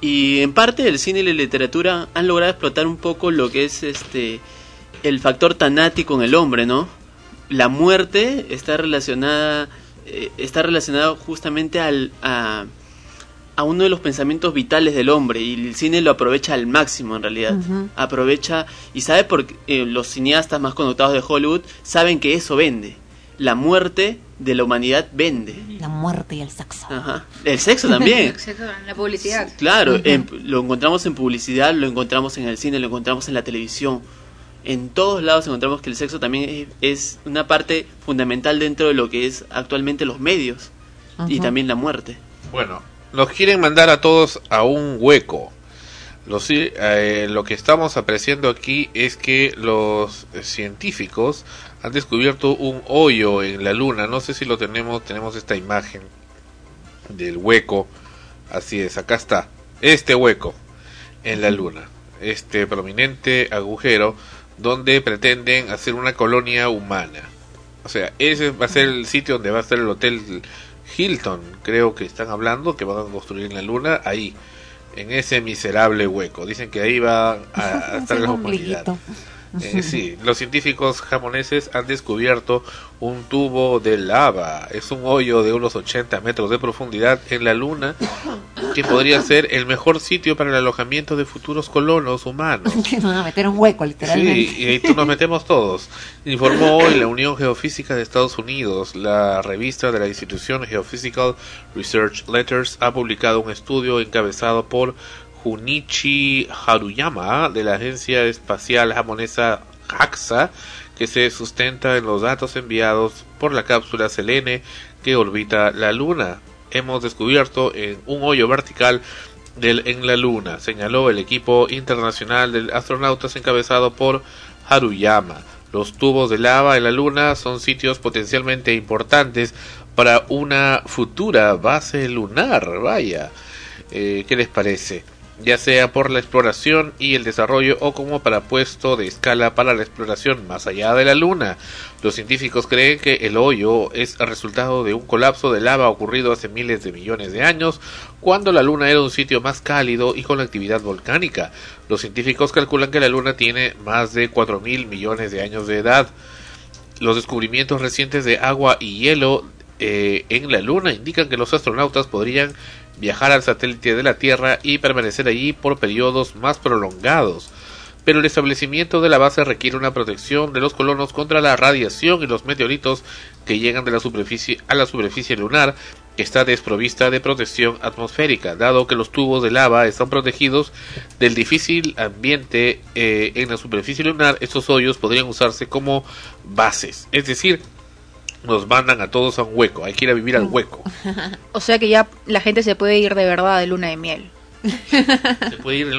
y en parte el cine y la literatura han logrado explotar un poco lo que es este el factor tanático en el hombre, ¿no? La muerte está relacionada eh, está relacionado justamente al a, a uno de los pensamientos vitales del hombre y el cine lo aprovecha al máximo en realidad. Aprovecha y sabe por qué, eh, los cineastas más connotados de Hollywood saben que eso vende. La muerte de la humanidad vende. La muerte y el sexo. Ajá. El sexo también. La publicidad. Claro, en- lo encontramos en publicidad, lo encontramos en el cine, lo encontramos en la televisión. En todos lados encontramos que el sexo también es, es una parte fundamental dentro de lo que es actualmente los medios y también la muerte. Bueno, nos quieren mandar a todos a un hueco. Eh, lo que estamos apreciando aquí es que los científicos han descubierto un hoyo en la luna. No sé si lo tenemos, tenemos esta imagen del hueco. Así es, acá está. Este hueco en la luna. Este prominente agujero donde pretenden hacer una colonia humana. O sea, ese va a ser el sitio donde va a estar el hotel Hilton, creo que están hablando, que van a construir en la luna, ahí, en ese miserable hueco. Dicen que ahí va a, a estar la humanidad. Eh, sí, los científicos japoneses han descubierto un tubo de lava. Es un hoyo de unos 80 metros de profundidad en la luna que podría ser el mejor sitio para el alojamiento de futuros colonos humanos. Nos van a meter un hueco, literalmente. Sí, y tú nos metemos todos. Informó hoy la Unión Geofísica de Estados Unidos. La revista de la institución Geophysical Research Letters ha publicado un estudio encabezado por Junichi Haruyama de la agencia espacial japonesa JAXA que se sustenta en los datos enviados por la cápsula Selene que orbita la Luna. Hemos descubierto en un hoyo vertical del, en la Luna, señaló el equipo internacional de astronautas encabezado por Haruyama. Los tubos de lava en la Luna son sitios potencialmente importantes para una futura base lunar. Vaya, Eh, ¿qué les parece? Ya sea por la exploración y el desarrollo o como para puesto de escala para la exploración más allá de la Luna. Los científicos creen que el hoyo es el resultado de un colapso de lava ocurrido hace miles de millones de años, cuando la Luna era un sitio más cálido y con actividad volcánica. Los científicos calculan que la Luna tiene más de 4 mil millones de años de edad. Los descubrimientos recientes de agua y hielo eh, en la Luna indican que los astronautas podrían viajar al satélite de la Tierra y permanecer allí por periodos más prolongados. Pero el establecimiento de la base requiere una protección de los colonos contra la radiación y los meteoritos que llegan de la superficie a la superficie lunar, que está desprovista de protección atmosférica, dado que los tubos de lava están protegidos del difícil ambiente eh, en la superficie lunar. Estos hoyos podrían usarse como bases, es decir, nos mandan a todos a un hueco, hay que ir a vivir al hueco. O sea que ya la gente se puede ir de verdad de luna de miel. Se puede ir de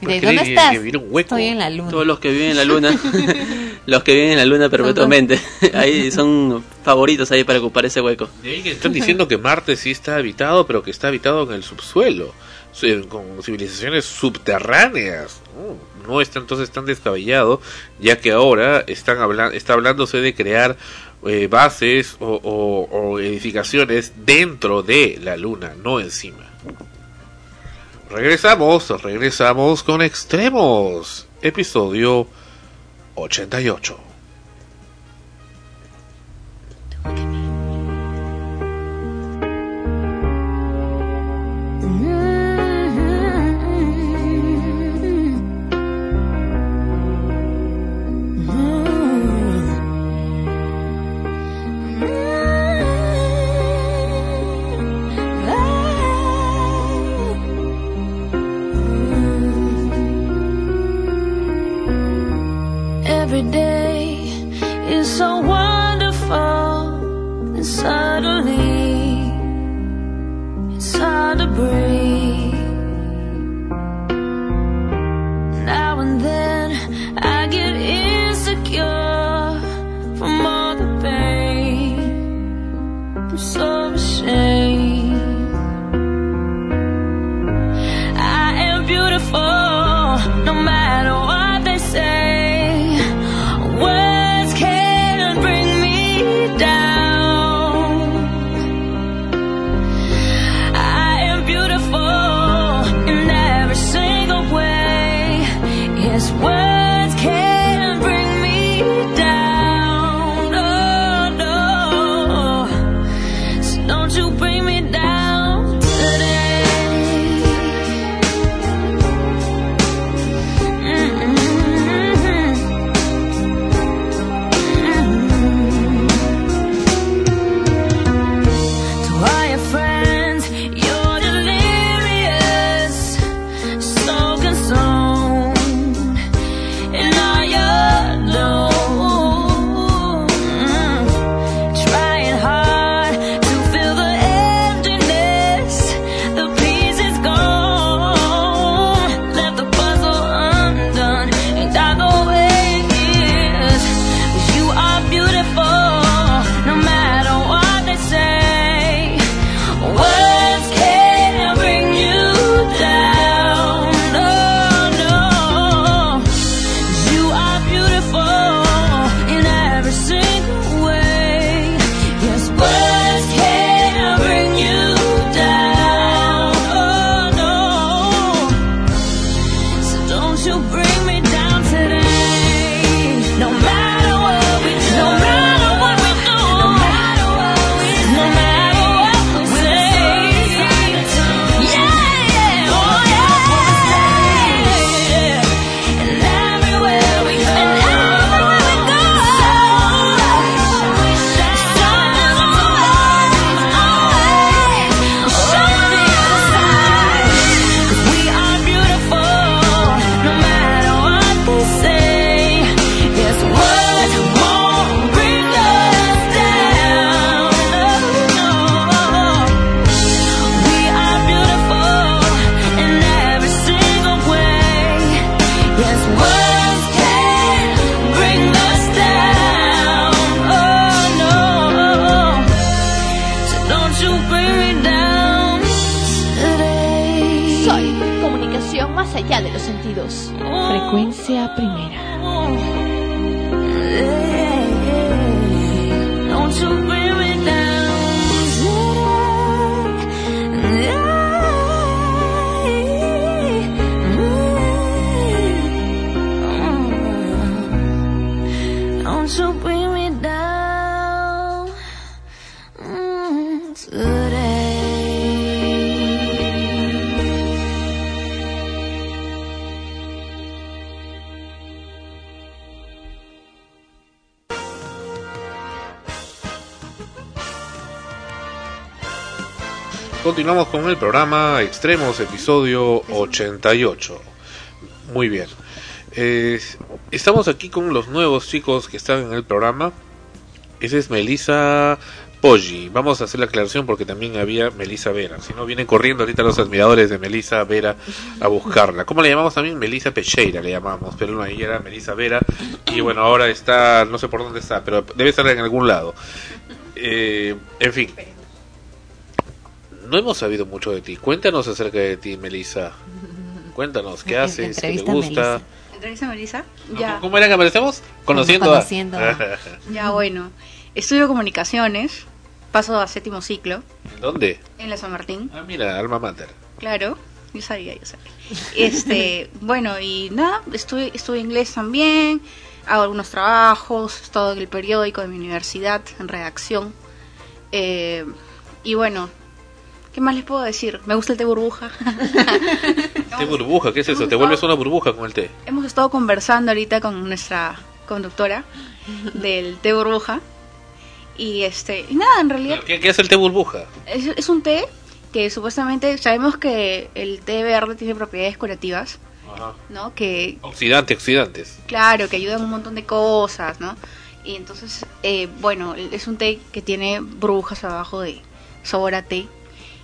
¿De dónde estás? vivir un hueco. Estoy en la luna. Todos los que viven en la luna, los que viven en la luna perpetuamente, ahí son favoritos ahí para ocupar ese hueco. De ahí que están diciendo que Marte sí está habitado, pero que está habitado en el subsuelo, con civilizaciones subterráneas. No, no está entonces tan descabellado, ya que ahora están hablan está hablándose de crear eh, bases o, o- o edificaciones dentro de la Luna, no encima. Regresamos, regresamos con Extremos, episodio 88. Continuamos con el programa Extremos, episodio 88. Muy bien. Eh, estamos aquí con los nuevos chicos que están en el programa. Esa es Melissa Poggi. Vamos a hacer la aclaración porque también había Melissa Vera. Si no, vienen corriendo ahorita los admiradores de Melissa Vera a buscarla. ¿Cómo le llamamos también? Melissa Pecheira le llamamos. Pero no, ahí era Melissa Vera. Y bueno, ahora está, no sé por dónde está, pero debe estar en algún lado. Eh, en fin. No hemos sabido mucho de ti. Cuéntanos acerca de ti, Melissa. Cuéntanos, ¿qué haces? ¿Qué te gusta? ¿Entrevista a Melissa? Ya. ¿Cómo era que aparecemos? Conociendo, a- Conociendo Ya, bueno. Estudio comunicaciones. Paso a séptimo ciclo. ¿Dónde? En la San Martín. Ah, mira, alma mater. Claro. Yo sabía, yo sabía. Este, bueno, y nada, estudio, estudio inglés también. Hago algunos trabajos. He estado en el periódico de mi universidad, en redacción. Eh, y bueno, ¿qué más les puedo decir? Me gusta el té burbuja. ¿Té burbuja? ¿Qué es eso? ¿Te vuelves una burbuja con el té? Hemos estado conversando ahorita con nuestra conductora del té burbuja. Y este, y nada, en realidad ¿Qué, qué hace el té burbuja? es, es un té que supuestamente sabemos que el té verde tiene propiedades curativas, Ajá. ¿no? Que Oxidante, oxidantes. claro, que ayudan un montón de cosas, ¿no? Y entonces, eh, bueno, es un té que tiene burbujas abajo de sabor a té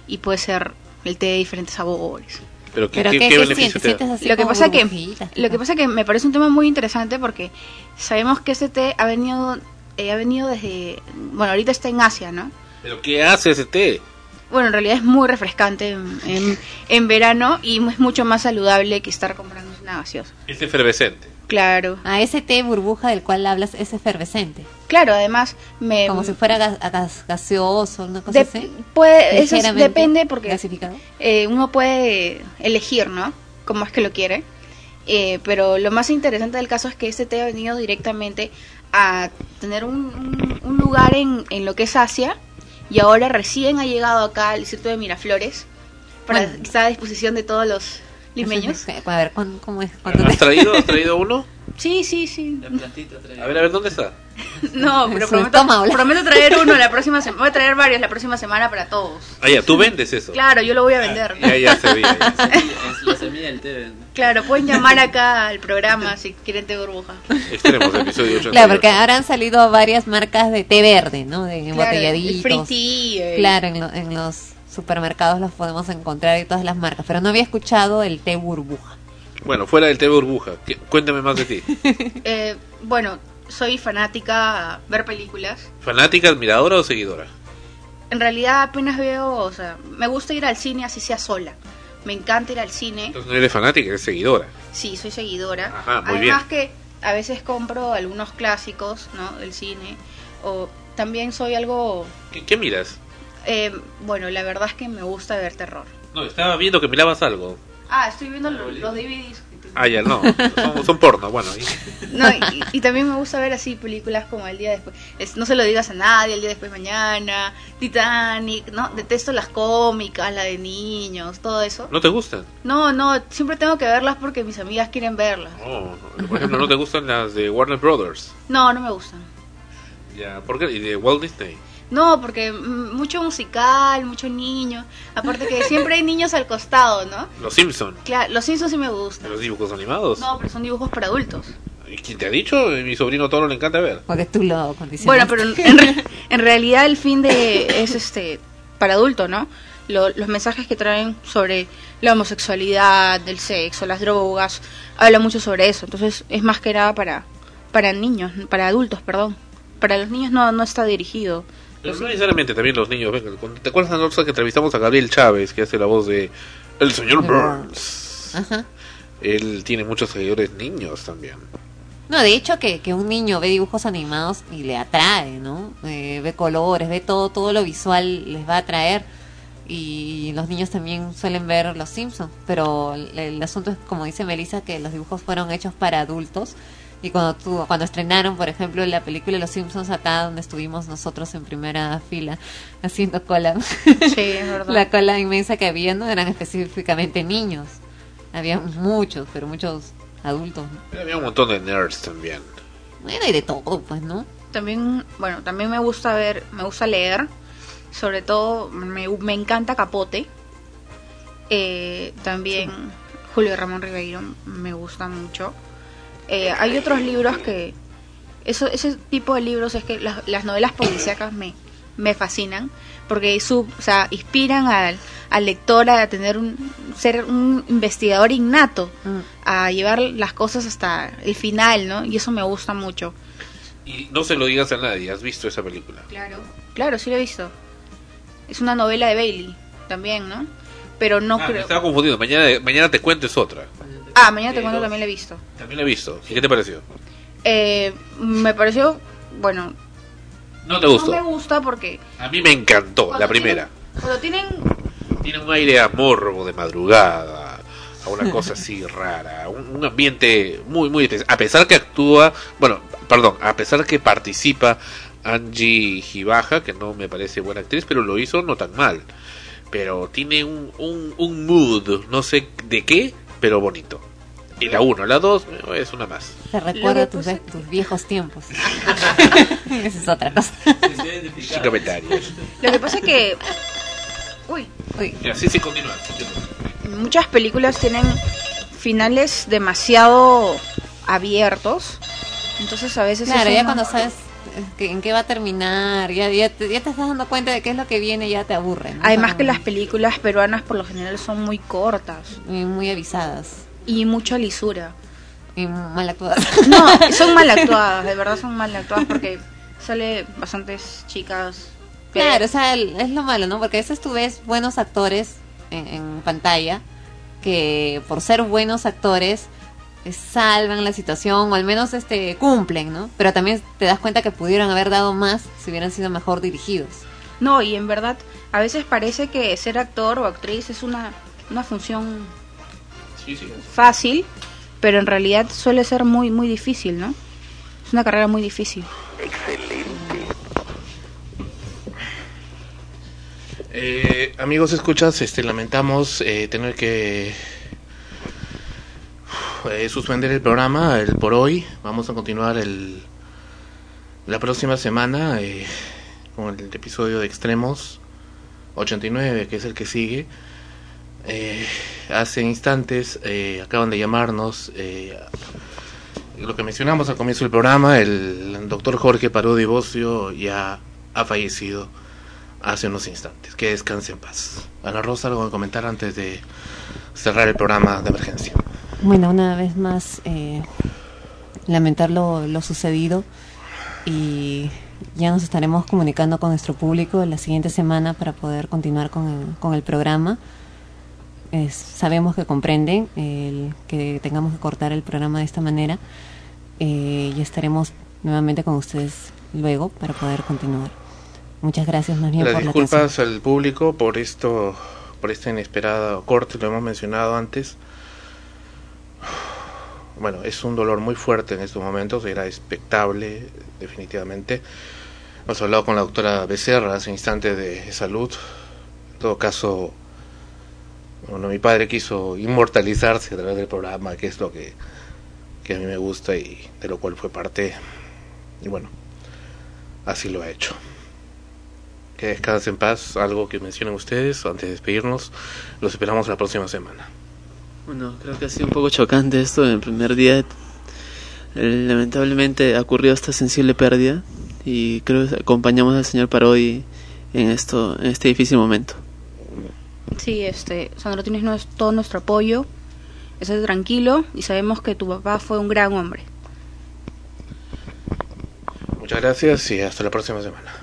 y puede ser el té de diferentes sabores. Pero ¿qué, Pero qué- ¿qué- beneficio sientes? te da? ¿Sientes así lo que pasa que lo que pasa que me parece un tema muy interesante porque sabemos que este té ha venido eh, ha venido desde bueno ahorita está en Asia no ¿Pero qué hace ese té? bueno en realidad es muy refrescante en, en, en verano y es mucho más saludable que estar comprando una gaseosa Es efervescente. Claro Ah, ese té burbuja del cual hablas es efervescente. claro además me Como si fuera gas- gas- gaseoso, una cosa de- así. puede eso es- depende porque eh, uno puede elegir, ¿no? Como es que lo quiere. Eh, pero lo más interesante del caso es que este té ha venido directamente a tener un, un- un lugar en, en lo que es Asia y ahora recién ha llegado acá al distrito de Miraflores para Bueno. está a disposición de todos los limeños. A ver, ¿cuán- ¿cómo es? ¿Cuánto ¿Has te- traído, ¿Has traído uno? Sí, sí, sí. A ver, a ver, ¿dónde está? No, pero prometo, estómago. prometo traer uno la próxima semana. Voy a traer varios la próxima semana para todos. Ah, ya, tú vendes eso. Claro, yo lo voy a vender. Ya, ya se veía. Es la semilla del té. Claro, pueden llamar acá al programa si quieren té burbuja. Extremos, episodio 88. Claro, porque ahora han salido varias marcas de té verde, ¿no? De Claro, embotelladitos. el free tea, el- Claro, en, lo- en los supermercados los podemos encontrar y todas las marcas. Pero no había escuchado el té burbuja. Bueno, fuera del té burbuja, ¿qué- cuéntame más de ti. Eh, bueno, soy fanática a ver películas. ¿Fanática, admiradora o seguidora? En realidad apenas veo, o sea, me gusta ir al cine así sea sola. Me encanta ir al cine. Entonces no eres fanática, eres seguidora. Sí, soy seguidora. Ajá, muy Además que a veces compro algunos clásicos, ¿no? Del cine. O también soy algo, ¿Qué, qué miras? Eh, bueno, la verdad es que me gusta ver terror. No, estaba viendo que mirabas algo. Ah, estoy viendo lo- los DVDs. Ah, ya, no. Son, son porno, bueno. y- No, y, y también me gusta ver así películas como El día después. Es- no se lo digas a nadie, El día después mañana, Titanic, ¿no? Detesto las cómicas, la de niños, todo eso. ¿No te gustan? No, no, siempre tengo que verlas porque mis amigas quieren verlas. No. por ejemplo, ¿no te gustan las de Warner Brothers? No, no me gustan. Ya, ¿por qué? ¿Y de Walt Disney? No, porque mm, mucho musical, mucho niño. Aparte que siempre hay niños al costado, ¿no? Los Simpson, Claro, los Simpsons sí me gustan. los dibujos animados. No, pero son dibujos para adultos. ¿Y quién te ha dicho? Mi sobrino Toro le encanta ver. Porque tú lo Bueno, pero en, en re- en realidad el fin de es este para adulto, ¿no? Lo- los mensajes que traen sobre la homosexualidad, el sexo, las drogas, habla mucho sobre eso. Entonces es más que nada para para niños, para adultos, perdón. Para los niños no no está dirigido. Pero no necesariamente también los niños. ¿Te acuerdas la noche que entrevistamos a Gabriel Chávez, que hace la voz de El señor Burns? Ajá. Él tiene muchos seguidores niños también. No, de hecho que, que un niño ve dibujos animados y le atrae, ¿no? Eh, ve colores, ve todo, todo lo visual les va a atraer. Y los niños también suelen ver Los Simpsons. Pero el, el asunto es, como dice Melissa, que los dibujos fueron hechos para adultos. Y cuando, tu- cuando estrenaron, por ejemplo, la película Los Simpsons acá, donde estuvimos nosotros en primera fila haciendo cola. Sí, es verdad. la cola inmensa que había no eran específicamente niños. Había muchos, pero muchos adultos. ¿no? Pero había un montón de nerds también. Bueno, y de todo, pues, ¿no? También, bueno, también me gusta ver, me gusta leer. Sobre todo me, me encanta Capote. Eh, también Julio Ramón Ribeiro me gusta mucho. Eh, hay otros libros que eso, ese tipo de libros es que las, las novelas policíacas me, me fascinan porque su, o sea, inspiran al, al lector a tener un ser un investigador innato, a llevar las cosas hasta el final, ¿no? Y eso me gusta mucho. Y no se lo digas a nadie, has visto esa película. Claro. Claro, sí lo he visto. Es una novela de Bailey también, ¿no? Pero no Ah, me creo. estaba confundido. Mañana, mañana te cuento es otra. Ah, mañana te cuento también la he visto. También la he visto. ¿Y qué te pareció? Eh, me pareció, bueno, No te gustó. no me gusta porque A mí me encantó la primera. cuando tienen Tiene un aire a morbo de madrugada, a una cosa así rara, un, un ambiente muy, muy especial. A pesar que actúa, bueno, perdón, a pesar que participa Angie Gibaja, que no me parece buena actriz, pero lo hizo no tan mal. Pero tiene un, un, un mood, no sé de qué, pero bonito. Y la 1, la 2 es una más. Te recuerda tus, ve- tus viejos tiempos. Esa es otra cosa. Sin comentarios. lo que pasa es que uy, Ya, sí, sí, continúa. muchas películas tienen finales demasiado abiertos. Entonces a veces Claro, ya no- cuando sabes en qué va a terminar, ya, ya, te, ya te estás dando cuenta de qué es lo que viene, ya te aburre. ¿no? Además que las películas peruanas por lo general son muy cortas. muy, muy avisadas. Y mucha lisura. Y mal actuadas. No, son mal actuadas, de verdad son mal actuadas porque sale bastantes chicas. que- Claro, o sea, es lo malo, ¿no? Porque a veces tú ves buenos actores en, en pantalla que por ser buenos actores salvan la situación o al menos este cumplen, ¿no? Pero también te das cuenta que pudieron haber dado más si hubieran sido mejor dirigidos. No, y en verdad, a veces parece que ser actor o actriz es una, una función fácil, pero en realidad suele ser muy, muy difícil, ¿no? Es una carrera muy difícil. Eh, amigos, escuchas, este, lamentamos eh, tener que eh, suspender el programa el por hoy. Vamos a continuar el la próxima semana eh, con el episodio de Extremos 89, que es el que sigue. Eh, hace instantes eh, acaban de llamarnos lo que mencionamos al comienzo del programa, el doctor Jorge Parodi Bocio ya ha fallecido hace unos instantes. Que descanse en paz. Ana Rosa, algo que comentar antes de cerrar el programa de emergencia. Bueno, una vez más, eh, lamentar lo, lo sucedido y ya nos estaremos comunicando con nuestro público la siguiente semana para poder continuar con el, con el programa. Es- sabemos que comprenden el que tengamos que cortar el programa de esta manera eh, y estaremos nuevamente con ustedes luego para poder continuar. Muchas gracias más bien Las por la disculpas al público por esto, por esta inesperada corte, lo hemos mencionado antes. Bueno, es un dolor muy fuerte en estos momentos, era expectable, definitivamente. Hemos hablado con la doctora Becerra hace instantes de salud. En todo caso, bueno, mi padre quiso inmortalizarse a través del programa, que es lo que, que a mí me gusta y de lo cual fue parte. Y bueno, así lo ha hecho. Que descanse en paz, algo que mencionen ustedes antes de despedirnos. Los esperamos la próxima semana. Bueno, creo que ha sido un poco chocante esto en el primer día. Eh, Lamentablemente ha ocurrido esta sensible pérdida y creo que acompañamos al señor Parodi en esto, en este difícil momento. Sí, este, Sandro, tienes todo nuestro apoyo. Estate tranquilo y sabemos que tu papá fue un gran hombre. Muchas gracias y hasta la próxima semana.